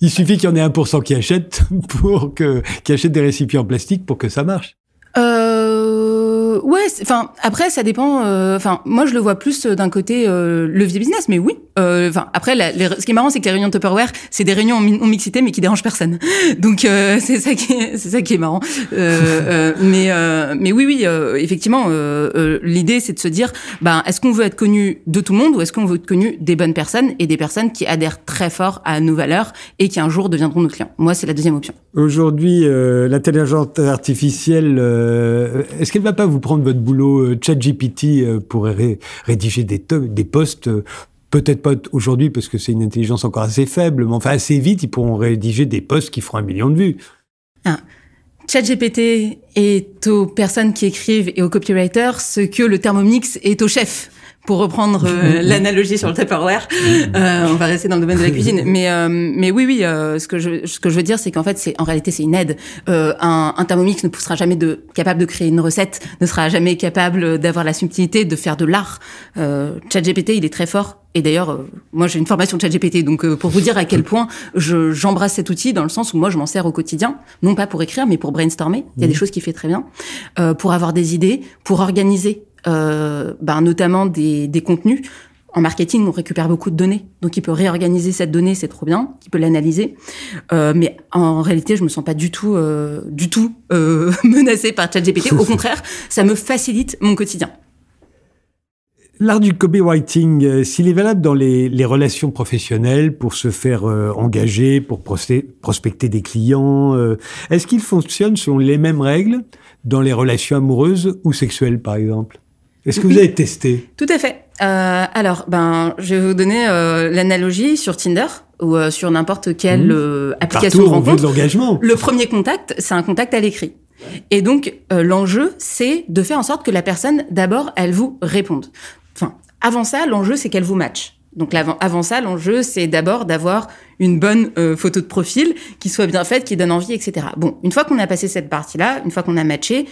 Il suffit qu'il y en ait 1% qui achètent pour que, qui achètent des récipients en plastique pour que ça marche. Euh, ouais, enfin après ça dépend. Enfin moi je le vois plus d'un côté levier business, mais oui, euh, enfin, après, la, les, ce qui est marrant, c'est que les réunions de Tupperware, c'est des réunions en, mixité, mais qui dérangent personne. Donc, euh, c'est ça qui est, c'est ça qui est marrant. Euh, euh mais, euh, mais oui, oui, effectivement, l'idée, c'est de se dire, ben, est-ce qu'on veut être connu de tout le monde ou est-ce qu'on veut être connu des bonnes personnes et des personnes qui adhèrent très fort à nos valeurs et qui un jour deviendront nos clients? Moi, c'est la deuxième option. Aujourd'hui, l'intelligence artificielle, est-ce qu'elle va pas vous prendre votre boulot ChatGPT pour rédiger des, des posts Peut-être pas aujourd'hui parce que c'est une intelligence encore assez faible, mais enfin assez vite, ils pourront rédiger des posts qui feront un million de vues. Ah. ChatGPT est aux personnes qui écrivent et aux copywriters ce que le Thermomix est au chef pour reprendre euh, l'analogie sur le Tupperware. Euh, on va rester dans le domaine de la cuisine, mais euh, mais oui oui, euh, ce que je ce que je veux dire, c'est qu'en fait, c'est en réalité c'est une aide. un, un Thermomix ne sera jamais de capable de créer une recette, ne sera jamais capable d'avoir la subtilité de faire de l'art. ChatGPT, il est très fort. Et d'ailleurs, moi j'ai une formation de ChatGPT, donc pour vous dire à quel point je j'embrasse cet outil dans le sens où moi je m'en sers au quotidien, non pas pour écrire, mais pour brainstormer. Il y a des mmh. choses qu'il fait très bien, pour avoir des idées, pour organiser euh, ben, notamment des, des contenus. En marketing, on récupère beaucoup de données, donc il peut réorganiser cette donnée, c'est trop bien. Il peut l'analyser, euh, mais en réalité, je me sens pas du tout, euh, du tout euh, menacée par ChatGPT. Au contraire, ça me facilite mon quotidien. L'art du copywriting, euh, s'il est valable dans les, les, relations professionnelles pour se faire euh, engager, pour prospecter des clients, euh, est-ce qu'il fonctionne selon les mêmes règles dans les relations amoureuses ou sexuelles, par exemple? Est-ce que vous avez testé Tout à fait. Euh, alors, ben, je vais vous donner euh, l'analogie sur Tinder ou euh, sur n'importe quelle mmh. euh, application Partout, de rencontre. de l'engagement. Le premier contact, c'est un contact à l'écrit. Et donc, euh, l'enjeu, c'est de faire en sorte que la personne, d'abord, elle vous réponde. Enfin, avant ça, l'enjeu, c'est qu'elle vous matche. Donc, avant ça, l'enjeu, c'est d'abord d'avoir une bonne photo de profil qui soit bien faite, qui donne envie, etc. Bon, une fois qu'on a passé cette partie-là, une fois qu'on a matché,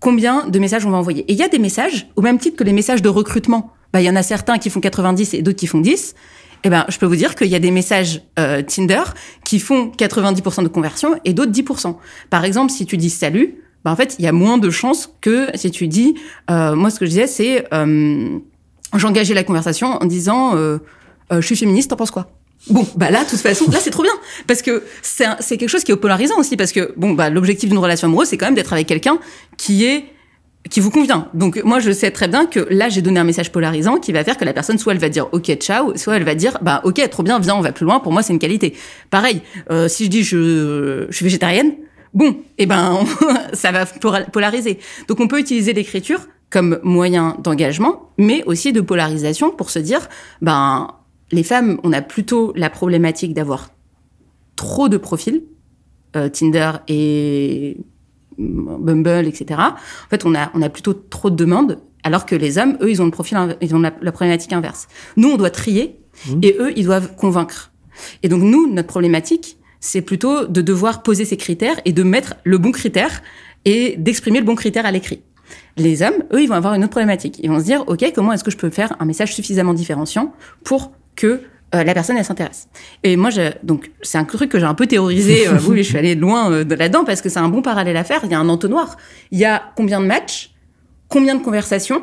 combien de messages on va envoyer. Et il y a des messages, au même titre que les messages de recrutement. Bah, il y en a certains qui font 90 et d'autres qui font 10. Eh ben, je peux vous dire qu'il y a des messages euh, Tinder qui font 90% de conversion et d'autres 10%. Par exemple, si tu dis salut, bah, en fait, il y a moins de chances que si tu dis, euh, moi, ce que je disais, c'est, euh, j'engageais la conversation en disant, je suis féministe, t'en penses quoi? Bon, bah là, de toute façon, là, c'est trop bien. Parce que c'est quelque chose qui est polarisant aussi. Parce que, bon, bah, l'objectif d'une relation amoureuse, c'est quand même d'être avec quelqu'un qui est qui vous convient. Donc moi je sais très bien que là j'ai donné un message polarisant qui va faire que la personne soit elle va dire ok ciao, soit elle va dire bah ok trop bien viens on va plus loin. Pour moi c'est une qualité. Pareil euh, si je dis je, je suis végétarienne, bon eh ben ça va polariser. Donc on peut utiliser l'écriture comme moyen d'engagement, mais aussi de polarisation pour se dire ben les femmes, on a plutôt la problématique d'avoir trop de profils, euh, Tinder et Bumble, etc. En fait, on a, on a plutôt trop de demandes, alors que les hommes, eux, ils ont le profil, ils ont la, problématique inverse. Nous, on doit trier, mmh. et eux, ils doivent convaincre. Et donc, nous, notre problématique, c'est plutôt de devoir poser ces critères et de mettre le bon critère et d'exprimer le bon critère à l'écrit. Les hommes, eux, ils vont avoir une autre problématique. Ils vont se dire, OK, comment est-ce que je peux faire un message suffisamment différenciant pour que euh, la personne elle s'intéresse. Et moi, je, donc c'est un truc que j'ai un peu théorisé. Euh, oui, je suis allée loin euh, là-dedans parce que c'est un bon parallèle à faire. Il y a un entonnoir. Il y a combien de matchs, combien de conversations.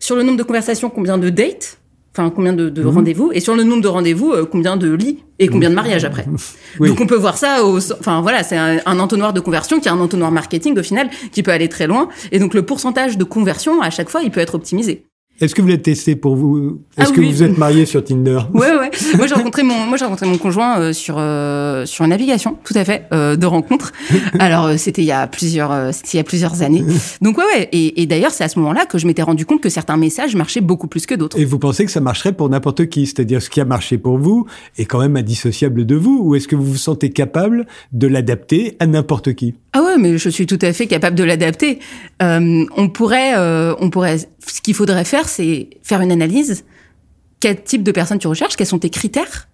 Sur le nombre de conversations, combien de dates, enfin combien de, de mhm. rendez-vous, et sur le nombre de rendez-vous, combien de lits et combien de mariages après. Donc on peut voir ça. Au, enfin voilà, c'est un, un, entonnoir de conversion qui est un entonnoir marketing au final qui peut aller très loin. Et donc le pourcentage de conversion à chaque fois, il peut être optimisé. Est-ce que vous l'avez testé pour vous? Est-ce Ah que oui. vous êtes marié sur Tinder? Ouais, ouais. moi, j'ai rencontré mon, moi, j'ai rencontré mon conjoint euh, sur euh, sur une application, tout à fait, euh, de rencontre. Alors, euh, c'était il y a plusieurs, euh, c'était il y a plusieurs années. Donc, ouais, ouais. Et, et d'ailleurs, c'est à ce moment-là que je m'étais rendu compte que certains messages marchaient beaucoup plus que d'autres. Et vous pensez que ça marcherait pour n'importe qui? C'est-à-dire ce qui a marché pour vous est quand même indissociable de vous Ou est-ce que vous vous sentez capable de l'adapter à n'importe qui? Ah ouais, mais je suis tout à fait capable de l'adapter. Euh, on pourrait, euh, on pourrait. Ce qu'il faudrait faire, c'est faire une analyse. Quel type de personne tu recherches? Quels sont tes critères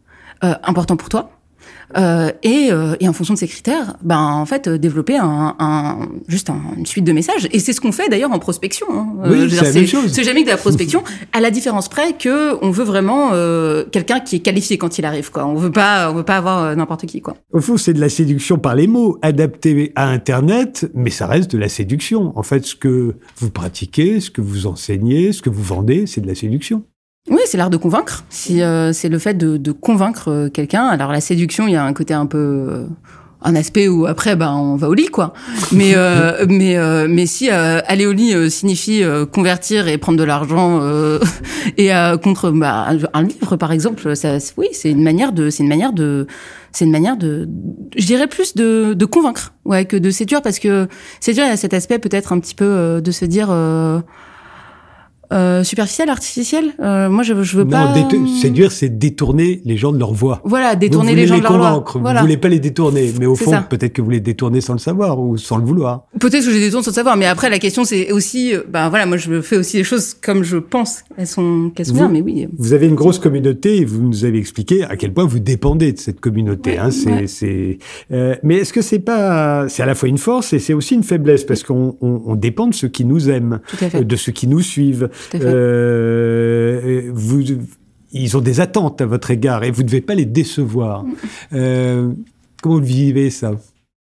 euh, importants pour toi? Euh, et, euh, et en fonction de ces critères, ben en fait euh, développer un, un juste un- une suite de messages. Et c'est ce qu'on fait d'ailleurs en prospection. hein. Oui, je veux c'est jamais que de la prospection, à la différence près que on veut vraiment euh, quelqu'un qui est qualifié quand il arrive. Quoi. On veut pas, on veut pas avoir euh, n'importe qui. Quoi. Au fond, c'est de la séduction par les mots, adapté à Internet, mais ça reste de la séduction. En fait, ce que vous pratiquez, ce que vous enseignez, ce que vous vendez, c'est de la séduction. Oui, c'est l'art de convaincre. Si, euh, c'est le fait de, de convaincre euh, quelqu'un. Alors la séduction, il y a un côté un peu, euh, un aspect où après, ben, on va au lit, quoi. Mais euh, mais euh, mais si euh, aller au lit euh, signifie euh, convertir et prendre de l'argent euh, et euh, contre bah, un- un livre, par exemple, ça, oui, c'est une manière de, c'est une manière de, c'est une manière de, je dirais plus de, de convaincre, ouais, que de séduire, parce que séduire, il y a cet aspect peut-être un petit peu euh, de se dire. Euh, euh, superficiel, artificiel. Euh, moi, je, je veux Non, pas. déte- séduire, c'est détourner les gens de leur voix. Voilà, détourner les gens de leur convaincre, Voilà. vous voulez pas les détourner, mais au fond, peut-être que vous les détournez sans le savoir ou sans le vouloir. Peut-être que je les détourne sans le savoir, mais après la question c'est aussi, euh, ben voilà, moi je fais aussi les choses comme je pense qu'elles sont, qu'elles sont bien, mais oui. Vous avez une grosse communauté et vous nous avez expliqué à quel point vous dépendez de cette communauté. Ouais, hein, c'est, ouais. c'est, euh, mais est-ce que c'est pas, c'est à la fois une force et c'est aussi une faiblesse parce qu'on on, on dépend de ceux qui nous aiment, Tout à fait. euh, de ceux qui nous suivent. Euh, vous, ils ont des attentes à votre égard et vous ne devez pas les décevoir. Mm. Euh, comment vous vivez ça?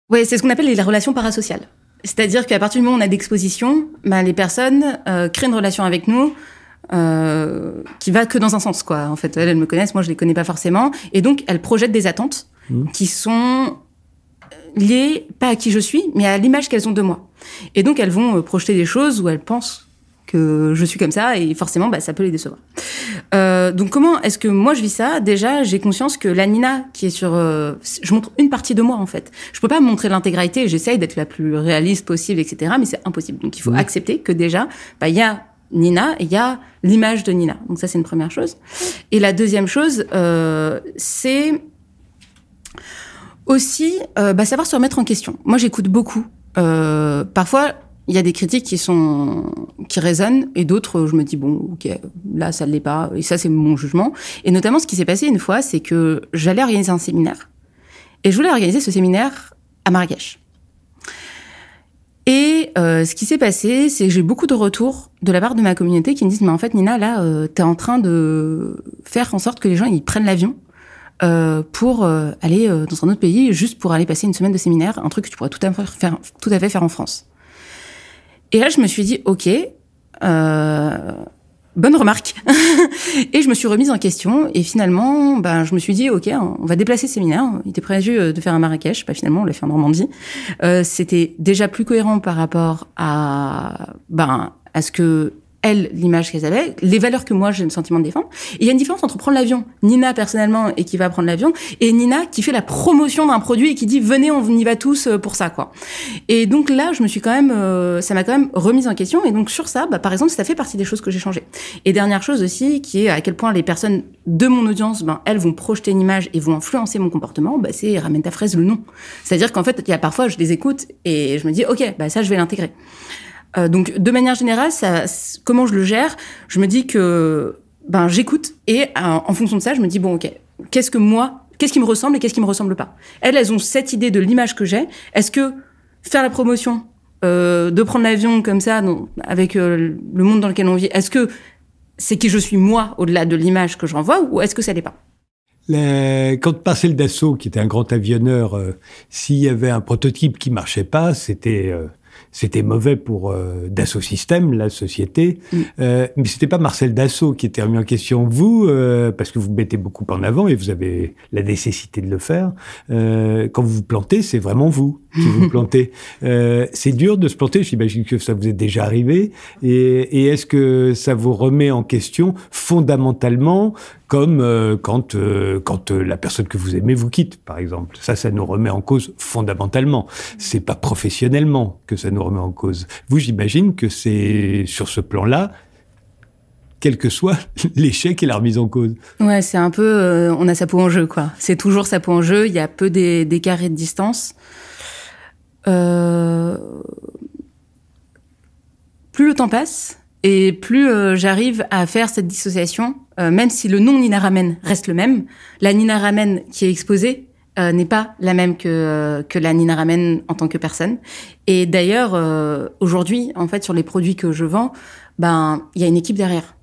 Ouais, c'est ce qu'on appelle les relations parasociales. C'est-à-dire qu'à partir du moment où on a d'exposition, ben, les personnes euh, créent une relation avec nous qui va que dans un sens, quoi. En fait, elles, elles me connaissent, moi je les connais pas forcément, et donc elles projettent des attentes Mhm. qui sont liées pas à qui je suis, mais à l'image qu'elles ont de moi. Et donc elles vont projeter des choses où elles pensent que je suis comme ça, et forcément, bah, ça peut les décevoir. Euh, donc comment est-ce que moi je vis ça? Déjà, j'ai conscience que la Nina qui est sur, euh, je montre une partie de moi en fait. Je peux pas montrer l'intégralité. J'essaye d'être la plus réaliste possible, etc. Mais c'est impossible. Donc il faut accepter que déjà, bah, il y a Nina et il y a l'image de Nina. Donc ça c'est une première chose. Et la deuxième chose, euh, c'est aussi bah, savoir se remettre en question. Moi j'écoute beaucoup. Parfois il y a des critiques qui sont qui résonnent et d'autres je me dis bon ok là ça ne l'est pas. Et ça c'est mon jugement. Et notamment ce qui s'est passé une fois c'est que j'allais organiser un séminaire. Et je voulais organiser ce séminaire à Marrakech. Et euh, ce qui s'est passé c'est que j'ai beaucoup de retours de la part de ma communauté qui me disent mais en fait Nina là euh, t'es en train de faire en sorte que les gens ils prennent l'avion euh, pour euh, aller euh, dans un autre pays juste pour aller passer une semaine de séminaire un truc que tu pourrais tout à fait faire en France et là, je me suis dit, ok, euh, bonne remarque. et je me suis remise en question. Et finalement, ben, je me suis dit, ok, on va déplacer le séminaire. Il était prévu euh, de faire à Marrakech. Bah, finalement, on l'a fait en Normandie. Euh, C'était déjà plus cohérent par rapport à, ben, à ce que elles, l'image qu'elles avaient, les valeurs que moi j'ai le sentiment de défendre. Et il y a une différence entre prendre l'avion, Nina personnellement et qui va prendre l'avion, et Nina qui fait la promotion d'un produit et qui dit venez, on y va tous euh, pour ça quoi. Et donc là, je me suis quand même, euh, ça m'a quand même remise en question. Et donc sur ça, bah, par exemple, ça fait partie des choses que j'ai changées. Et dernière chose aussi, qui est à quel point les personnes de mon audience, ben elles vont projeter une image et vont influencer mon comportement. Bah, c'est ramène ta fraise le nom. C'est-à-dire qu'en fait, il y a parfois, je les écoute et je me dis ok, bah ça, je vais l'intégrer. Euh, donc de manière générale, ça, comment je le gère? Je me dis que ben j'écoute et euh, en fonction de ça, je me dis bon ok, qu'est-ce que moi, qu'est-ce qui me ressemble et qu'est-ce qui me ressemble pas? Elles, elles ont cette idée de l'image que j'ai. Est-ce que faire la promotion, euh, de prendre l'avion comme ça, non, avec le monde dans lequel on vit, est-ce que c'est qui je suis moi au-delà de l'image que je renvoie ou est-ce que ça l'est pas? Les- Quand Marcel Dassault, qui était un grand avionneur, s'il y avait un prototype qui marchait pas, c'était c'était mauvais pour euh, Dassault Systèmes, la société. Mm. Euh, mais c'était pas Marcel Dassault qui était remis en question. Vous, euh, parce que vous mettez beaucoup en avant et vous avez la nécessité de le faire. euh, quand vous vous plantez, c'est vraiment vous. Qui vous plantez. Euh, c'est dur de se planter, j'imagine que ça vous est déjà arrivé. Et, est-ce que ça vous remet en question fondamentalement, comme euh, quand, euh, quand la personne que vous aimez vous quitte, par exemple? Ça, ça nous remet en cause fondamentalement. C'est pas professionnellement que ça nous remet en cause. Vous, j'imagine que c'est sur ce plan-là, quel que soit l'échec et la remise en cause. Ouais, c'est un peu, on a sa peau en jeu, quoi. C'est toujours sa peau en jeu. Il y a peu d'écart et de distance. Euh, plus le temps passe et plus euh, j'arrive à faire cette dissociation, euh, même si le nom Nina Ramen reste le même, la Nina Ramen qui est exposée n'est pas la même que que la Nina Ramen en tant que personne. Et d'ailleurs, aujourd'hui, en fait, sur les produits que je vends, ben il y a une équipe derrière.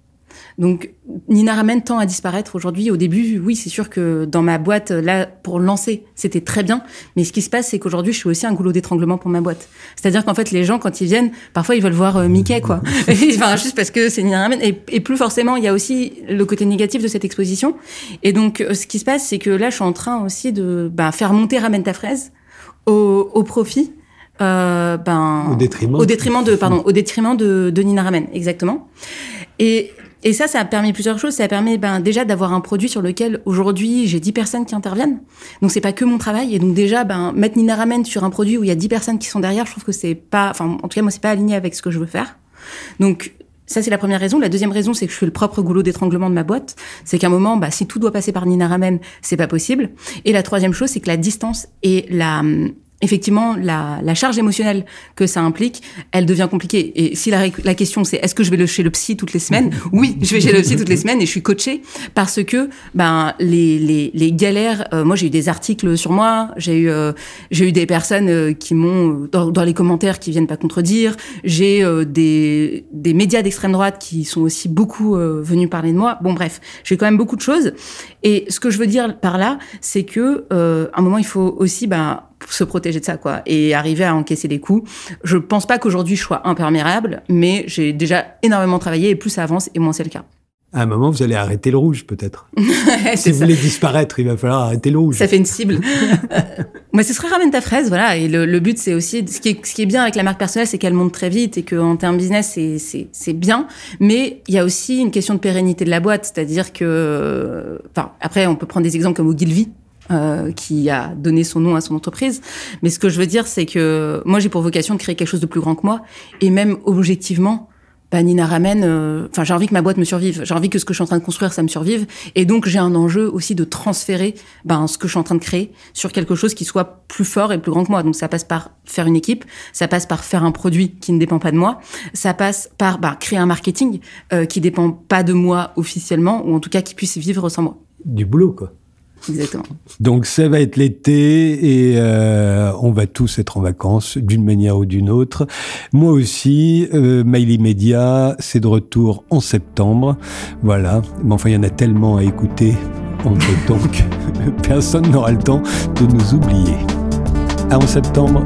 Donc Nina Ramen tend à disparaître aujourd'hui. Au début, oui, c'est sûr que dans ma boîte, là, pour lancer, c'était très bien. Mais ce qui se passe, c'est qu'aujourd'hui, je suis aussi un goulot d'étranglement pour ma boîte. C'est-à-dire qu'en fait, les gens, quand ils viennent, parfois, ils veulent voir euh, Mickey, quoi. enfin, juste parce que c'est Nina Ramen. Et, plus forcément, il y a aussi le côté négatif de cette exposition. Et donc, euh, ce qui se passe, c'est que là, je suis en train aussi de bah, faire monter Ramen ta fraise au, au profit euh, ben, au détriment, au détriment de, pardon, au détriment de, de Nina Ramen, exactement. Et et ça, ça a permis plusieurs choses. Ça a permis ben, déjà d'avoir un produit sur lequel aujourd'hui j'ai 10 personnes qui interviennent. Donc c'est pas que mon travail. Et donc déjà, ben, mettre Nina Ramen sur un produit où il y a 10 personnes qui sont derrière, je trouve que c'est pas, enfin en tout cas moi c'est pas aligné avec ce que je veux faire. Donc ça, c'est la première raison. La deuxième raison, c'est que je suis le propre goulot d'étranglement de ma boîte. C'est qu'à un moment, bah, si tout doit passer par Nina Ramen, c'est pas possible. Et la troisième chose, c'est que la distance et la, effectivement, la, la, charge émotionnelle que ça implique, elle devient compliquée. Et si la, la question c'est est-ce que je vais le chez le psy toutes les semaines Oui, je vais chez le psy toutes les semaines et je suis coachée parce que ben les, les, les galères. Euh, moi, j'ai eu des articles sur moi, j'ai eu euh, j'ai eu des personnes euh, qui m'ont dans, dans, les commentaires qui viennent pas contredire. J'ai des des médias d'extrême droite qui sont aussi beaucoup venus parler de moi. Bon, bref, j'ai quand même beaucoup de choses. Et ce que je veux dire par là, c'est que à un moment, il faut aussi ben se protéger de ça, quoi, et arriver à encaisser les coups. Je pense pas qu'aujourd'hui je sois imperméable, mais j'ai déjà énormément travaillé et plus ça avance et moins c'est le cas. À un moment, vous allez arrêter le rouge, peut-être. si vous voulez disparaître, il va falloir arrêter le rouge. Ça fait une cible. Mais ce serait ramène ta fraise, voilà. Et le, le but, c'est aussi ce qui, est, ce qui est bien avec la marque personnelle, c'est qu'elle monte très vite et qu'en termes business, c'est c'est bien. Mais il y a aussi une question de pérennité de la boîte, c'est-à-dire que, enfin, après, on peut prendre des exemples comme Ogilvy, euh, qui a donné son nom à son entreprise. Mais ce que je veux dire, c'est que moi, j'ai pour vocation de créer quelque chose de plus grand que moi. Et même objectivement, bah, Nina Ramen, euh, enfin, j'ai envie que ma boîte me survive. J'ai envie que ce que je suis en train de construire, ça me survive. Et donc, j'ai un enjeu aussi de transférer ben, ce que je suis en train de créer sur quelque chose qui soit plus fort et plus grand que moi. Donc, ça passe par faire une équipe, ça passe par faire un produit qui ne dépend pas de moi, ça passe par bah, créer un marketing euh, qui dépend pas de moi officiellement, ou en tout cas qui puisse vivre sans moi. Du boulot, quoi. Exactement. Donc ça va être l'été et euh, on va tous être en vacances d'une manière ou d'une autre. Moi aussi, euh, Mail Media, c'est de retour en septembre. Voilà. Mais enfin, il y en a tellement à écouter entre temps que personne n'aura le temps de nous oublier. À en septembre.